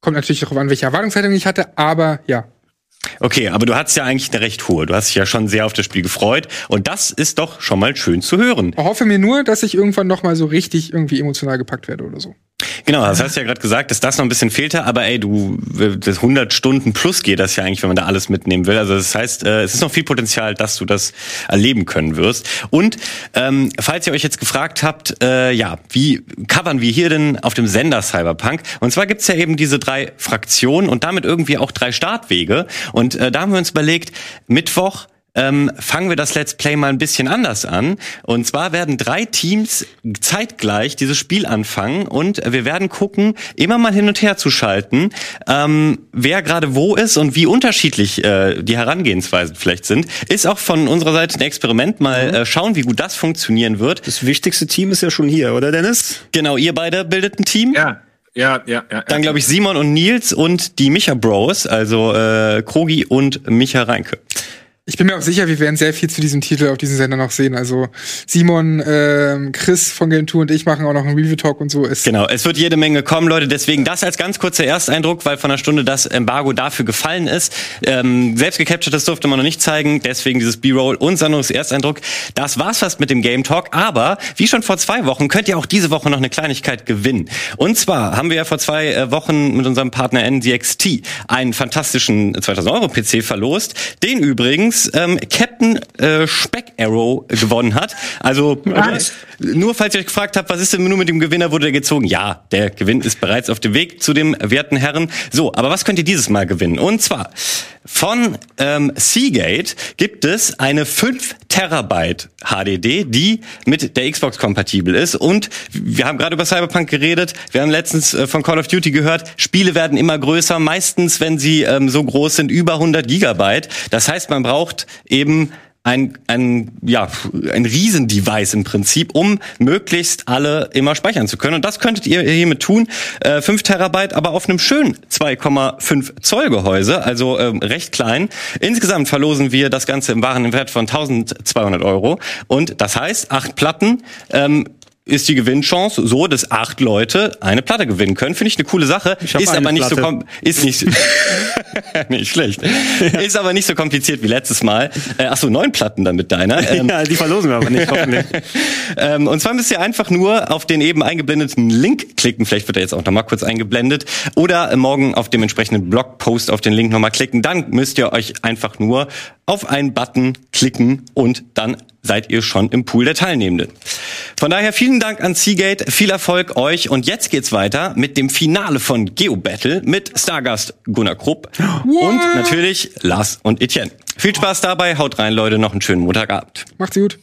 Kommt natürlich darauf an, welche Erwartungshaltung ich hatte, aber ja. Okay, aber du hattest ja eigentlich eine recht hohe. Du hast dich ja schon sehr auf das Spiel gefreut. Und das ist doch schon mal schön zu hören. Hoffe mir nur, dass ich irgendwann noch mal so richtig irgendwie emotional gepackt werde oder so. Genau, das hast du ja gerade gesagt, dass das noch ein bisschen fehlte, aber ey, du, das 100 Stunden plus geht das ja eigentlich, wenn man da alles mitnehmen will. Also das heißt, äh, es ist noch viel Potenzial, dass du das erleben können wirst. Und ähm, falls ihr euch jetzt gefragt habt, äh, ja, wie covern wir hier denn auf dem Sender Cyberpunk? Und zwar gibt's ja eben diese drei Fraktionen und damit irgendwie auch drei Startwege. Und äh, da haben wir uns überlegt, Mittwoch ähm, fangen wir das Let's Play mal ein bisschen anders an. Und zwar werden drei Teams zeitgleich dieses Spiel anfangen und wir werden gucken, immer mal hin und her zu schalten, ähm, wer gerade wo ist und wie unterschiedlich äh, die Herangehensweisen vielleicht sind. Ist auch von unserer Seite ein Experiment. Mal äh, schauen, wie gut das funktionieren wird. Das wichtigste Team ist ja schon hier, oder Dennis? Genau, ihr beide bildet ein Team. Ja, ja, ja, ja. Dann glaube ich Simon und Nils und die Micha Bros, also äh, Krogi und Micha Reinke. Ich bin mir auch sicher, wir werden sehr viel zu diesem Titel auf diesem Sender noch sehen. Also Simon, ähm, Chris von Game 2 und ich machen auch noch einen Review-Talk und so. Es Genau, es wird jede Menge kommen, Leute. Deswegen das als ganz kurzer Ersteindruck, weil von einer Stunde das Embargo dafür gefallen ist. Ähm, selbst gecapturtes durfte man noch nicht zeigen, deswegen dieses B-Roll und Sandros Ersteindruck. Das war's fast mit dem Game Talk, aber wie schon vor zwei Wochen könnt ihr auch diese Woche noch eine Kleinigkeit gewinnen. Und zwar haben wir ja vor zwei äh, Wochen mit unserem Partner NDXT einen fantastischen 2000 Euro PC verlost, den übrigens ähm, Captain äh, Speck Arrow gewonnen hat. Also äh, nur falls ihr euch gefragt habt, was ist denn nur mit dem Gewinner, wurde der gezogen? Ja, der Gewinn ist bereits auf dem Weg zu dem werten Herren. So, aber was könnt ihr dieses Mal gewinnen? Und zwar von ähm, Seagate gibt es eine 5 Terabyte HDD, die mit der Xbox kompatibel ist. Und wir haben gerade über Cyberpunk geredet. Wir haben letztens äh, von Call of Duty gehört, Spiele werden immer größer, meistens, wenn sie ähm, so groß sind, über 100 Gigabyte. Das heißt, man braucht eben ein, ein, ja, ein Riesendevice im Prinzip, um möglichst alle immer speichern zu können. Und das könntet ihr hiermit tun. Äh, 5 Terabyte, aber auf einem schönen 2,5 Zoll Gehäuse, also ähm, recht klein. Insgesamt verlosen wir das Ganze im wahren Wert von 1200 Euro. Und das heißt, acht Platten. Ähm, ist die Gewinnchance so, dass acht Leute eine Platte gewinnen können. Finde ich eine coole Sache. Ist aber nicht Platte. so ist nicht nicht schlecht. Ja. Ist aber nicht so kompliziert wie letztes Mal. Äh, ach so, neun Platten dann mit deiner. Ähm, ja, die verlosen wir aber nicht, hoffentlich. ähm, und zwar müsst ihr einfach nur auf den eben eingeblendeten Link klicken. Vielleicht wird er jetzt auch noch mal kurz eingeblendet. Oder morgen auf dem entsprechenden Blogpost auf den Link noch mal klicken. Dann müsst ihr euch einfach nur auf einen Button klicken und dann seid ihr schon im Pool der Teilnehmenden. Von daher vielen Dank an Seagate, viel Erfolg euch und jetzt geht's weiter mit dem Finale von Geo Battle mit Stargast Gunnar Krupp What? und natürlich Lars und Etienne. Viel Spaß dabei, haut rein Leute, noch einen schönen Montagabend. Macht's gut.